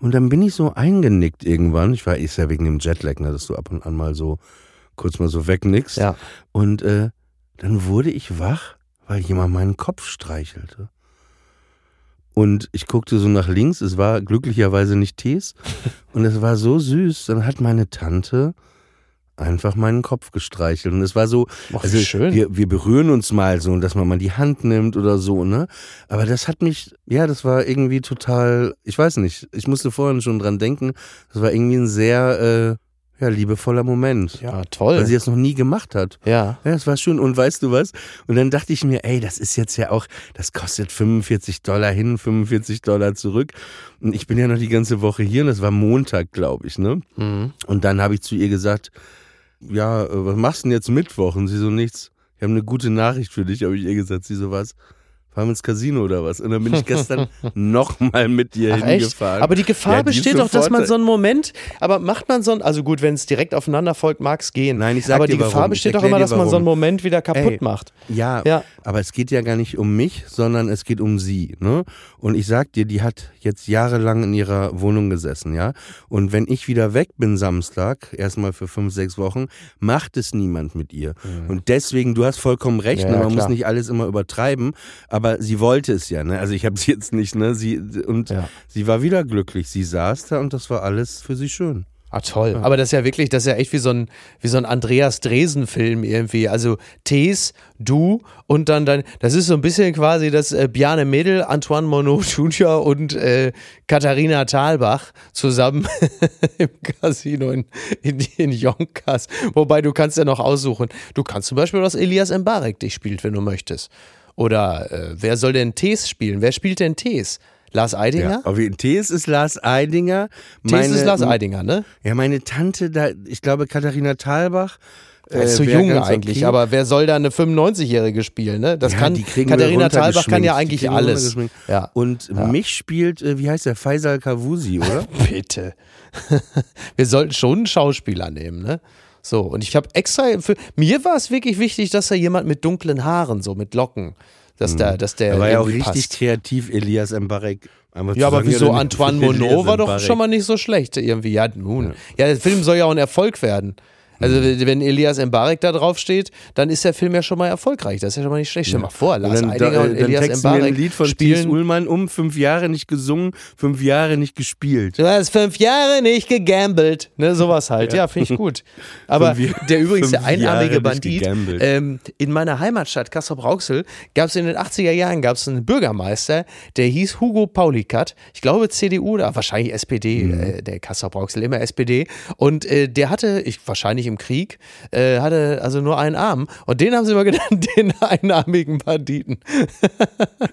Und dann bin ich so eingenickt irgendwann. Ich war, ist ja wegen dem Jetlag, ne, dass du ab und an mal so kurz mal so wegnickst. Ja. Und äh, dann wurde ich wach, weil jemand meinen Kopf streichelte. Und ich guckte so nach links, es war glücklicherweise nicht Tees. Und es war so süß. Dann hat meine Tante einfach meinen Kopf gestreichelt. Und es war so, wie also schön. Wir, wir berühren uns mal so, dass man mal die Hand nimmt oder so, ne? Aber das hat mich, ja, das war irgendwie total, ich weiß nicht, ich musste vorhin schon dran denken, das war irgendwie ein sehr, äh, ja, liebevoller Moment. Ja, toll. Weil sie das noch nie gemacht hat. ja. Ja, das war schön. Und weißt du was? Und dann dachte ich mir, ey, das ist jetzt ja auch, das kostet 45 Dollar hin, 45 Dollar zurück. Und ich bin ja noch die ganze Woche hier und das war Montag, glaube ich, ne? Mhm. Und dann habe ich zu ihr gesagt, ja, äh, was machst du denn jetzt Mittwoch? Und sie so, nichts. Ich habe eine gute Nachricht für dich, habe ich ihr gesagt. Sie so, was? Fahren wir ins Casino oder was? Und dann bin ich gestern nochmal mit dir Ach, echt? hingefahren. Aber die Gefahr Ja, die besteht doch, dass man so einen Moment, aber macht man so einen, also gut, wenn es direkt aufeinander folgt, mag es gehen. Nein, ich sag aber dir die Gefahr warum. Ich besteht doch immer, dass man so einen. Moment wieder kaputt Ey, macht. Ja, Ja. aber es geht ja gar nicht um mich, sondern es geht um sie. Ne? Und ich sag dir, die hat jetzt jahrelang in ihrer Wohnung gesessen, ja. Und wenn ich wieder weg bin Samstag, erstmal für fünf, sechs Wochen, macht es niemand mit ihr. Und deswegen, du hast vollkommen recht, Ja, ne? ja, man klar. muss nicht alles immer übertreiben, aber sie wollte es ja, ne? Also ich habe sie jetzt nicht, ne? Sie und Ja. sie war wieder glücklich. Sie saß da und das war alles für sie schön. Ah, toll. Aber das ist ja wirklich, das ist ja echt wie so ein, wie so ein Andreas Dresen-Film irgendwie. Also Tees, du und dann dein, das ist so ein bisschen quasi das äh, Bjarne Mädel, Antoine Monod Jr. und äh, Katharina Thalbach zusammen im Casino in, in, in Yonkers. Wobei du kannst ja noch aussuchen. Du kannst zum Beispiel, dass Elias Mbarek dich spielt, wenn du möchtest. Oder äh, wer soll denn Tees spielen? Wer spielt denn Tees? Lars Eidinger? Auf jeden Tees ist Lars Eidinger. Tees ist Lars Eidinger, ne? Ja, meine Tante, da, ich glaube Katharina Thalbach. Er ist äh, so wär jung ganz eigentlich, okay. aber wer soll da eine 95-Jährige spielen, ne? Das Ja, kann Katharina Thalbach kann ja eigentlich alles. Ja. Und mich spielt, äh, wie heißt der, Faisal Kavusi, oder? Bitte. wir sollten schon einen Schauspieler nehmen, ne? So, und ich habe extra für mir war es wirklich wichtig, dass da jemand mit dunklen Haaren, so mit Locken, dass da, dass der Er war ja auch richtig passt. kreativ, Elias Mbarek. Ja, aber wieso Antoine Monod war doch schon mal nicht so schlecht irgendwie. Ja, nun. Ja, der Film soll ja auch ein Erfolg werden. Also wenn Elias Mbarek da drauf steht, dann ist der Film ja schon mal erfolgreich. Das ist ja schon mal nicht schlecht. Stell dir mal vor, Und Lars dann, Eidinger da, und äh, Elias Mbarek ein Lied von Thies spielen Ullmann um, fünf Jahre nicht gesungen, fünf Jahre nicht gespielt. Du hast fünf Jahre nicht gegambelt. Ne, sowas halt. Ja, finde ich gut. Aber Fünf der übrigens, der einarmige Bandit, ähm, in meiner Heimatstadt Kassel-Brauxel gab es in den 80er Jahren gab's einen Bürgermeister, der hieß Hugo Paulikat. Ich glaube CDU oder wahrscheinlich SPD, Mhm. äh, der Kassel-Brauxel, immer SPD. Und äh, der hatte, ich, wahrscheinlich im Krieg, äh, hatte also nur einen Arm. Und den haben sie immer genannt, den einarmigen Banditen.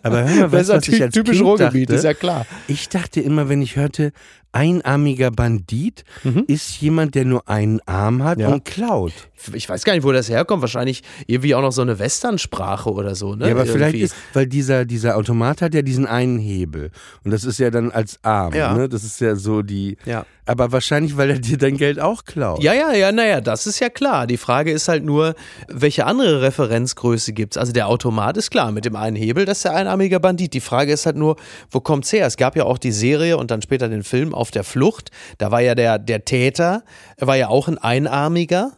Aber hör mal, Das weißt, ist was ich natürlich als typisch kind Ruhrgebiet, dachte? ist ja klar. Ich dachte immer, wenn ich hörte, einarmiger Bandit ist jemand, der nur einen Arm hat Mhm. Ja. und klaut. ich weiß gar nicht, wo das herkommt. Wahrscheinlich irgendwie auch noch so eine Westernsprache oder so, ne? Ja, aber vielleicht Irgendwie. ist, weil dieser, dieser Automat hat ja diesen einen Hebel. Und das ist ja dann als Arm, Ja. ne? Das ist ja so die. Ja. Aber wahrscheinlich, weil er dir dein Geld auch klaut. Ja, ja, ja, naja, das ist ja klar. Die Frage ist halt nur, welche andere Referenzgröße gibt's? Also der Automat ist klar, mit dem einen Hebel, das ist der einarmige Bandit. Die Frage ist halt nur, wo kommt's her? Es gab ja auch die Serie und dann später den Film Auf der Flucht. Da war ja der, der Täter, war ja auch ein Einarmiger.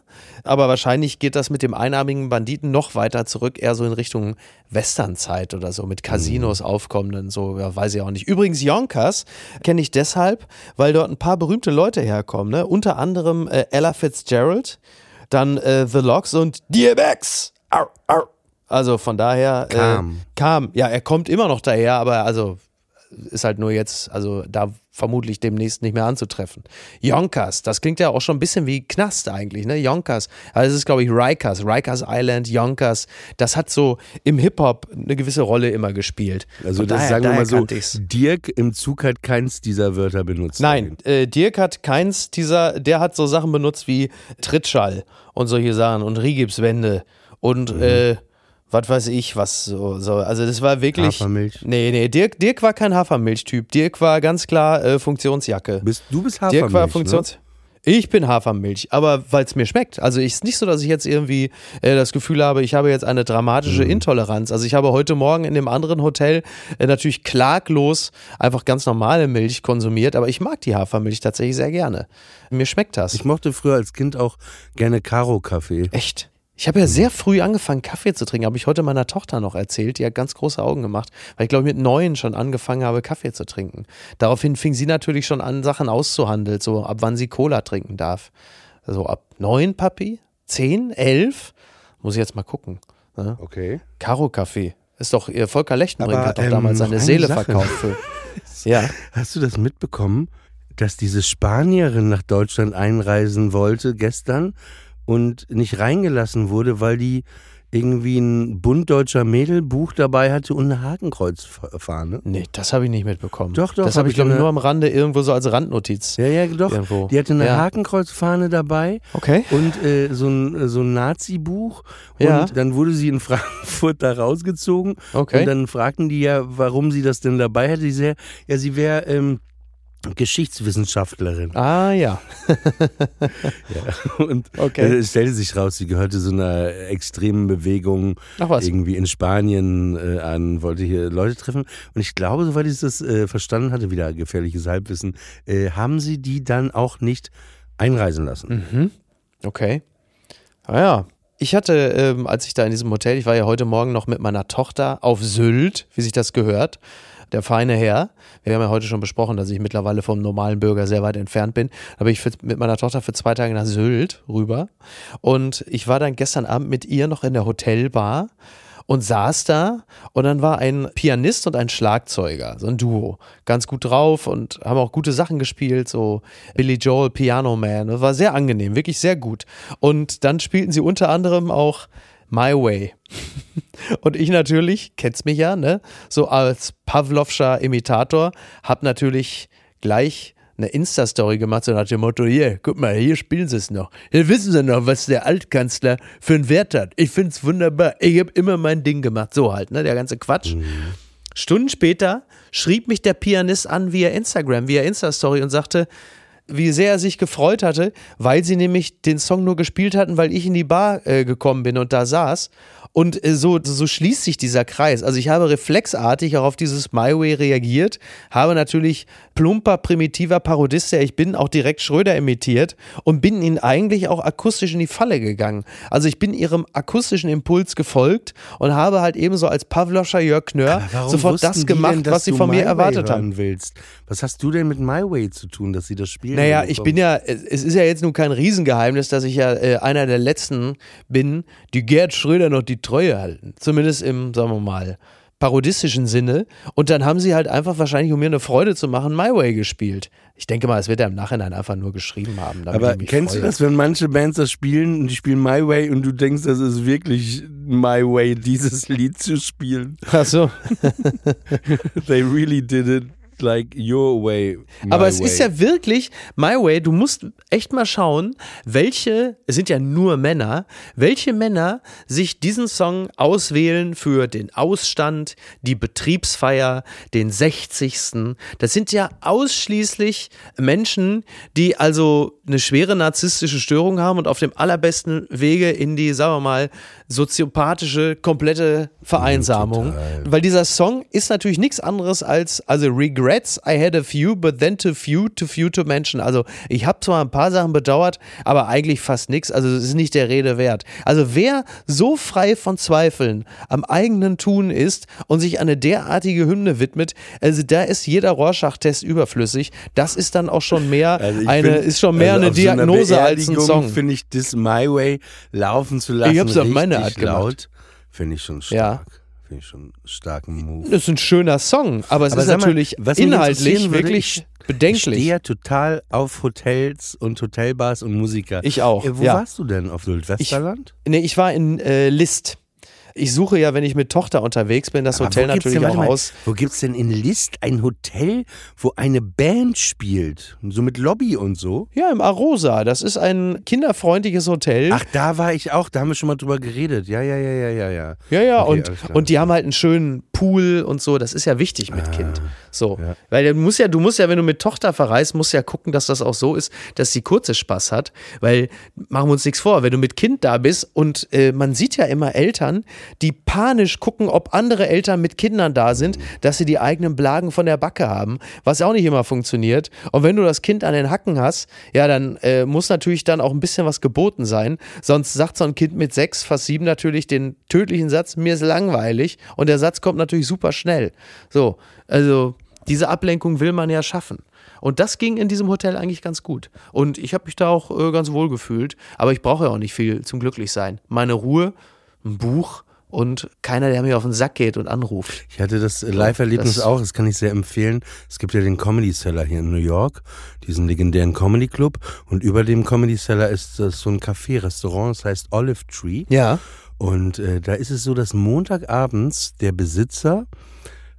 Aber wahrscheinlich geht das mit dem einarmigen Banditen noch weiter zurück, eher so in Richtung Westernzeit oder so, mit Casinos aufkommenden, so, ja, weiß ich auch nicht. Übrigens, Yonkers kenne ich deshalb, weil dort ein paar berühmte Leute herkommen, ne? Unter anderem äh, Ella Fitzgerald, dann äh, The Logs und DMX. Au, au. Also von daher. Kam. Äh, kam. Ja, er kommt immer noch daher, aber also ist halt nur jetzt, also da vermutlich demnächst nicht mehr anzutreffen. Yonkers, das klingt ja auch schon ein bisschen wie Knast eigentlich, ne? Yonkers. Also es ist, glaube ich, Rikers, Rikers Island, Yonkers. Das hat so im Hip-Hop eine gewisse Rolle immer gespielt. Also das daher- sagen wir mal so. Dirk im Zug hat keins dieser Wörter benutzt. Nein, äh, Dirk hat keins dieser, der hat so Sachen benutzt wie Trittschall und solche Sachen und Rigipswände und Mhm. äh, was weiß ich, was so, so. Also das war wirklich. Hafermilch. Nee, nee, Dirk, Dirk war kein Hafermilch-Typ. Dirk war ganz klar äh, Funktionsjacke. Bist, du bist Hafermilch, Dirk war Funktions. Ich bin Hafermilch, aber weil es mir schmeckt. Also ist nicht so, dass ich jetzt irgendwie äh, das Gefühl habe, ich habe jetzt eine dramatische Mhm. Intoleranz. Also ich habe heute Morgen in dem anderen Hotel äh, natürlich klaglos einfach ganz normale Milch konsumiert, aber ich mag die Hafermilch tatsächlich sehr gerne. Mir schmeckt das. Ich mochte früher als Kind auch gerne Karo-Kaffee. Echt? Ich habe ja sehr früh angefangen, Kaffee zu trinken. Habe ich heute meiner Tochter noch erzählt. Die hat ganz große Augen gemacht, weil ich glaube, mit neun schon angefangen habe, Kaffee zu trinken. Daraufhin fing sie natürlich schon an, Sachen auszuhandeln, so ab wann sie Cola trinken darf. Also ab neun, Papi? Zehn? Elf? Muss ich jetzt mal gucken. Ne? Okay. Karo-Kaffee. Ist doch, ihr Volker Lechtenbrink Aber, hat doch ähm, damals seine eine Seele Sache. verkauft für. ja. Hast du das mitbekommen, dass diese Spanierin nach Deutschland einreisen wollte gestern und nicht reingelassen wurde, weil die irgendwie ein Bund deutscher Mädelbuch dabei hatte und eine Hakenkreuzfahne. Nee, das habe ich nicht mitbekommen. Doch, doch, Das hab habe ich, ich glaube ich, nur am Rande irgendwo so als Randnotiz. Ja, ja, doch. Irgendwo. Die hatte eine Ja. Hakenkreuzfahne dabei Okay. und äh, so ein, so ein Nazi-Buch. Und Ja. dann wurde sie in Frankfurt da rausgezogen. Okay. Und dann fragten die ja, warum sie das denn dabei hätte. Sie, ja, sie wäre ähm, Geschichtswissenschaftlerin. ah ja. Und Okay. es stellte sich raus, sie gehörte so einer extremen Bewegung irgendwie in Spanien äh, an, wollte hier Leute treffen. Und ich glaube, soweit ich das äh, verstanden hatte, wieder gefährliches Halbwissen, äh, haben sie die dann auch nicht einreisen lassen. Mhm. Okay. Ah ja. Ich hatte, ähm, als ich da in diesem Hotel, ich war ja heute Morgen noch mit meiner Tochter auf Sylt, wie sich das gehört. Der feine Herr. Wir haben ja heute schon besprochen, dass ich mittlerweile vom normalen Bürger sehr weit entfernt bin. Da bin ich für, mit meiner Tochter für zwei Tage nach Sylt rüber. Und ich war dann gestern Abend mit ihr noch in der Hotelbar und saß da und dann war ein Pianist und ein Schlagzeuger, so ein Duo, ganz gut drauf und haben auch gute Sachen gespielt, so Billy Joel, Piano Man, das war sehr angenehm, wirklich sehr gut. Und dann spielten sie unter anderem auch My Way. Und ich natürlich, kennst mich ja, ne, so als Pavlovscher Imitator, hab natürlich gleich eine Insta-Story gemacht, so nach dem Motto, hier, guck mal, hier spielen sie es noch. Hier wissen sie noch, was der Altkanzler für einen Wert hat. Ich find's wunderbar. Ich hab immer mein Ding gemacht. So halt, ne, der ganze Quatsch. Stunden später schrieb mich der Pianist an via Instagram, via Insta-Story und sagte, wie sehr er sich gefreut hatte, weil sie nämlich den Song nur gespielt hatten, weil ich in die Bar äh, gekommen bin und da saß. Und äh, so, so schließt sich dieser Kreis. Also ich habe reflexartig auch auf dieses My Way reagiert, habe natürlich plumper, primitiver Parodist, der ich bin, auch direkt Schröder imitiert und bin ihnen eigentlich auch akustisch in die Falle gegangen. Also ich bin ihrem akustischen Impuls gefolgt und habe halt ebenso als Pavloscher Jörg Knör sofort das gemacht, denn, was sie von mir erwartet haben. willst? Was hast du denn mit My Way zu tun, dass sie das spielen? Naja, ich bin ja, es es ist ja jetzt nun kein Riesengeheimnis, dass ich ja äh, einer der letzten bin, die Gerd Schröder noch die Treue halten. Zumindest im, sagen wir mal, parodistischen Sinne. Und dann haben sie halt einfach wahrscheinlich, um mir eine Freude zu machen, My Way gespielt. Ich denke mal, es wird er im Nachhinein einfach nur geschrieben haben. Aber kennst freue. du das, wenn manche Bands das spielen und die spielen My Way und du denkst, das ist wirklich My Way, dieses Lied zu spielen? Ach so. They really did it like your way. Aber es way. ist ja wirklich, My Way, du musst echt mal schauen, welche, es sind ja nur Männer, welche Männer sich diesen Song auswählen für den Ausstand, die Betriebsfeier, den 60. Das sind ja ausschließlich Menschen, die also eine schwere narzisstische Störung haben und auf dem allerbesten Wege in die, sagen wir mal, soziopathische, komplette Vereinsamung. Weil dieser Song ist natürlich nichts anderes als, also Regrets, I had a few, but then too few, too few to mention. Also ich habe zwar ein paar Sachen bedauert, aber eigentlich fast nichts. Also es ist nicht der Rede wert. Also wer so frei von Zweifeln am eigenen Tun ist und sich eine derartige Hymne widmet, also da ist jeder Rorschach-Test überflüssig. Das ist dann auch schon mehr Also eine, find, ist schon mehr also eine auf so Diagnose als ein Song. Finde ich das My Way laufen zu lassen. Ich hab's auf richtig meine Gemacht. laut, Finde ich schon stark. Finde ich schon starken Move. Das ist ein schöner Song, aber es Aber ist mal, natürlich mich inhaltlich wirklich ich- Ich bedenklich. stehe ja total auf Hotels und Hotelbars und Musiker. Ich auch, Äh, wo ja. warst du denn? Auf Südwesterland? Nee, ich war in äh, List. Ich suche ja, wenn ich mit Tochter unterwegs bin, das Aber Hotel natürlich denn, auch mal, aus. Wo gibt's denn in List ein Hotel, wo eine Band spielt? So mit Lobby und so? Ja, im Arosa. Das ist ein kinderfreundliches Hotel. Ach, da war ich auch, da haben wir schon mal drüber geredet. Ja, ja, ja, ja, ja, ja. ja, ja, Okay, und, und die haben halt einen schönen Pool und so. Das ist ja wichtig mit Kind. So. ja. Weil du musst ja, du musst ja, wenn du mit Tochter verreist, musst ja gucken, dass das auch so ist, dass sie kurze Spaß hat. Weil, machen wir uns nichts vor, wenn du mit Kind da bist und äh, man sieht ja immer Eltern, die panisch gucken, ob andere Eltern mit Kindern da sind, dass sie die eigenen Blagen von der Backe haben, was auch nicht immer funktioniert. Und wenn du das Kind an den Hacken hast, ja, dann äh, muss natürlich dann auch ein bisschen was geboten sein. Sonst sagt so ein Kind mit sechs, fast sieben natürlich den tödlichen Satz, mir ist langweilig. Und der Satz kommt natürlich super schnell. So, also diese Ablenkung will man ja schaffen. Und das ging in diesem Hotel eigentlich ganz gut. Und ich habe mich da auch äh, ganz wohl gefühlt. Aber ich brauche ja auch nicht viel zum Glücklichsein. Meine Ruhe, ein Buch und keiner, der mir auf den Sack geht und anruft. Ich hatte das äh, Live-Erlebnis auch, das kann ich sehr empfehlen. Es gibt ja den Comedy Cellar hier in New York, diesen legendären Comedy Club. Und über dem Comedy Cellar ist das so ein Café, Restaurant, das heißt Olive Tree. Ja. Und äh, da ist es so, dass Montagabends der Besitzer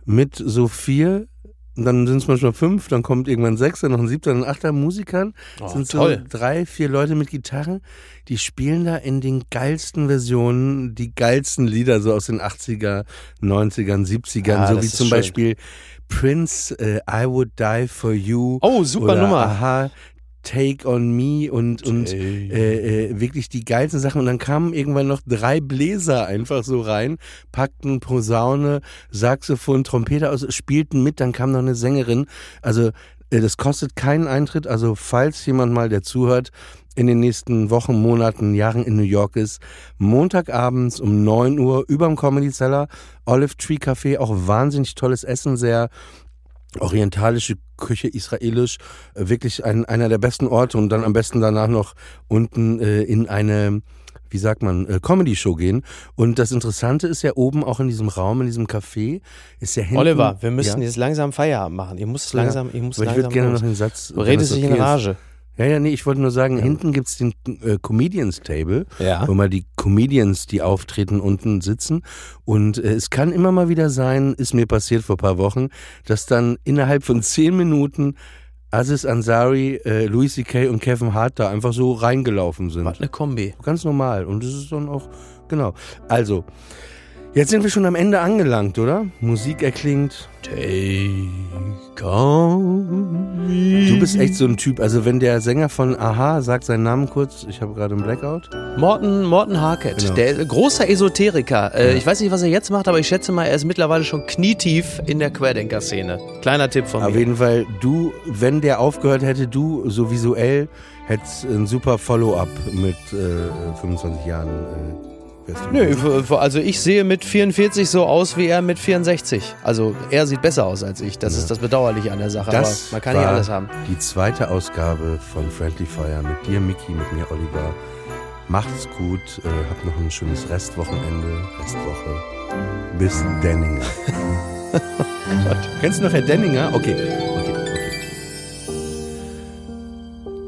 mit so vier, dann sind es manchmal fünf, dann kommt irgendwann sechs, dann noch ein siebter, dann ein achter Musikern, Oh, sind toll. so drei, vier Leute mit Gitarren, die spielen da in den geilsten Versionen, die geilsten Lieder so aus den 80er, 90ern, 70ern, Ah, so wie zum schön. Beispiel Prince, äh, I Would Die For You. Oh, super Nummer. Aha, Take On Me und, und äh, äh, wirklich die geilsten Sachen. Und dann kamen irgendwann noch drei Bläser einfach so rein, packten Posaune, Saxophon, Trompete aus, spielten mit, dann kam noch eine Sängerin. Also äh, das kostet keinen Eintritt. Also falls jemand mal, der zuhört, in den nächsten Wochen, Monaten, Jahren in New York ist, Montagabends um 9 Uhr überm Comedy Cellar, Olive Tree Café, auch wahnsinnig tolles Essen, sehr orientalische Küche, israelisch, äh, wirklich ein, einer der besten Orte und dann am besten danach noch unten äh, in eine, wie sagt man, äh, Comedy-Show gehen. Und das Interessante ist ja oben auch in diesem Raum, in diesem Café, ist ja hinten... Oliver, wir müssen ja, jetzt langsam Feierabend machen. Ihr müsst Ja. langsam, ich muss aber ich langsam würde gerne noch den Satz... Du redest dich in okay ist. Ja, ja, nee, ich wollte nur sagen, hinten gibt's den äh, Comedians Table, Ja. wo mal die Comedians, die auftreten, unten sitzen. Und äh, es kann immer mal wieder sein, ist mir passiert vor ein paar Wochen, dass dann innerhalb von zehn Minuten Aziz Ansari, äh, Louis C.K. und Kevin Hart da einfach so reingelaufen sind. Was eine Kombi. Ganz normal. Und das ist dann auch, genau. Also, jetzt sind wir schon am Ende angelangt, oder? Musik erklingt. Take on me. Du bist echt so ein Typ. Also, wenn der Sänger von Aha sagt seinen Namen kurz, ich habe gerade einen Blackout. Morten, Morten Harkett, Genau. der großer Esoteriker. Äh, Ich weiß nicht, was er jetzt macht, aber ich schätze mal, er ist mittlerweile schon knietief in der Querdenker-Szene. Kleiner Tipp von Auf mir. jeden Fall, du, wenn der aufgehört hätte, du so visuell hättest ein super Follow-up mit äh, 25 Jahren. Äh, wärst du Nö, also ich sehe mit 44 so aus wie er mit 64. Also er sieht besser aus als ich. Das ist das Bedauerliche an der Sache. Das aber man kann war nicht alles haben. die zweite Ausgabe von Friendly Fire mit dir, Mickey, mit mir, Oliver. Macht's gut, äh, habt noch ein schönes Restwochenende, Restwoche. Bis Denninger. Kennst du noch Herr Denninger? Okay, okay.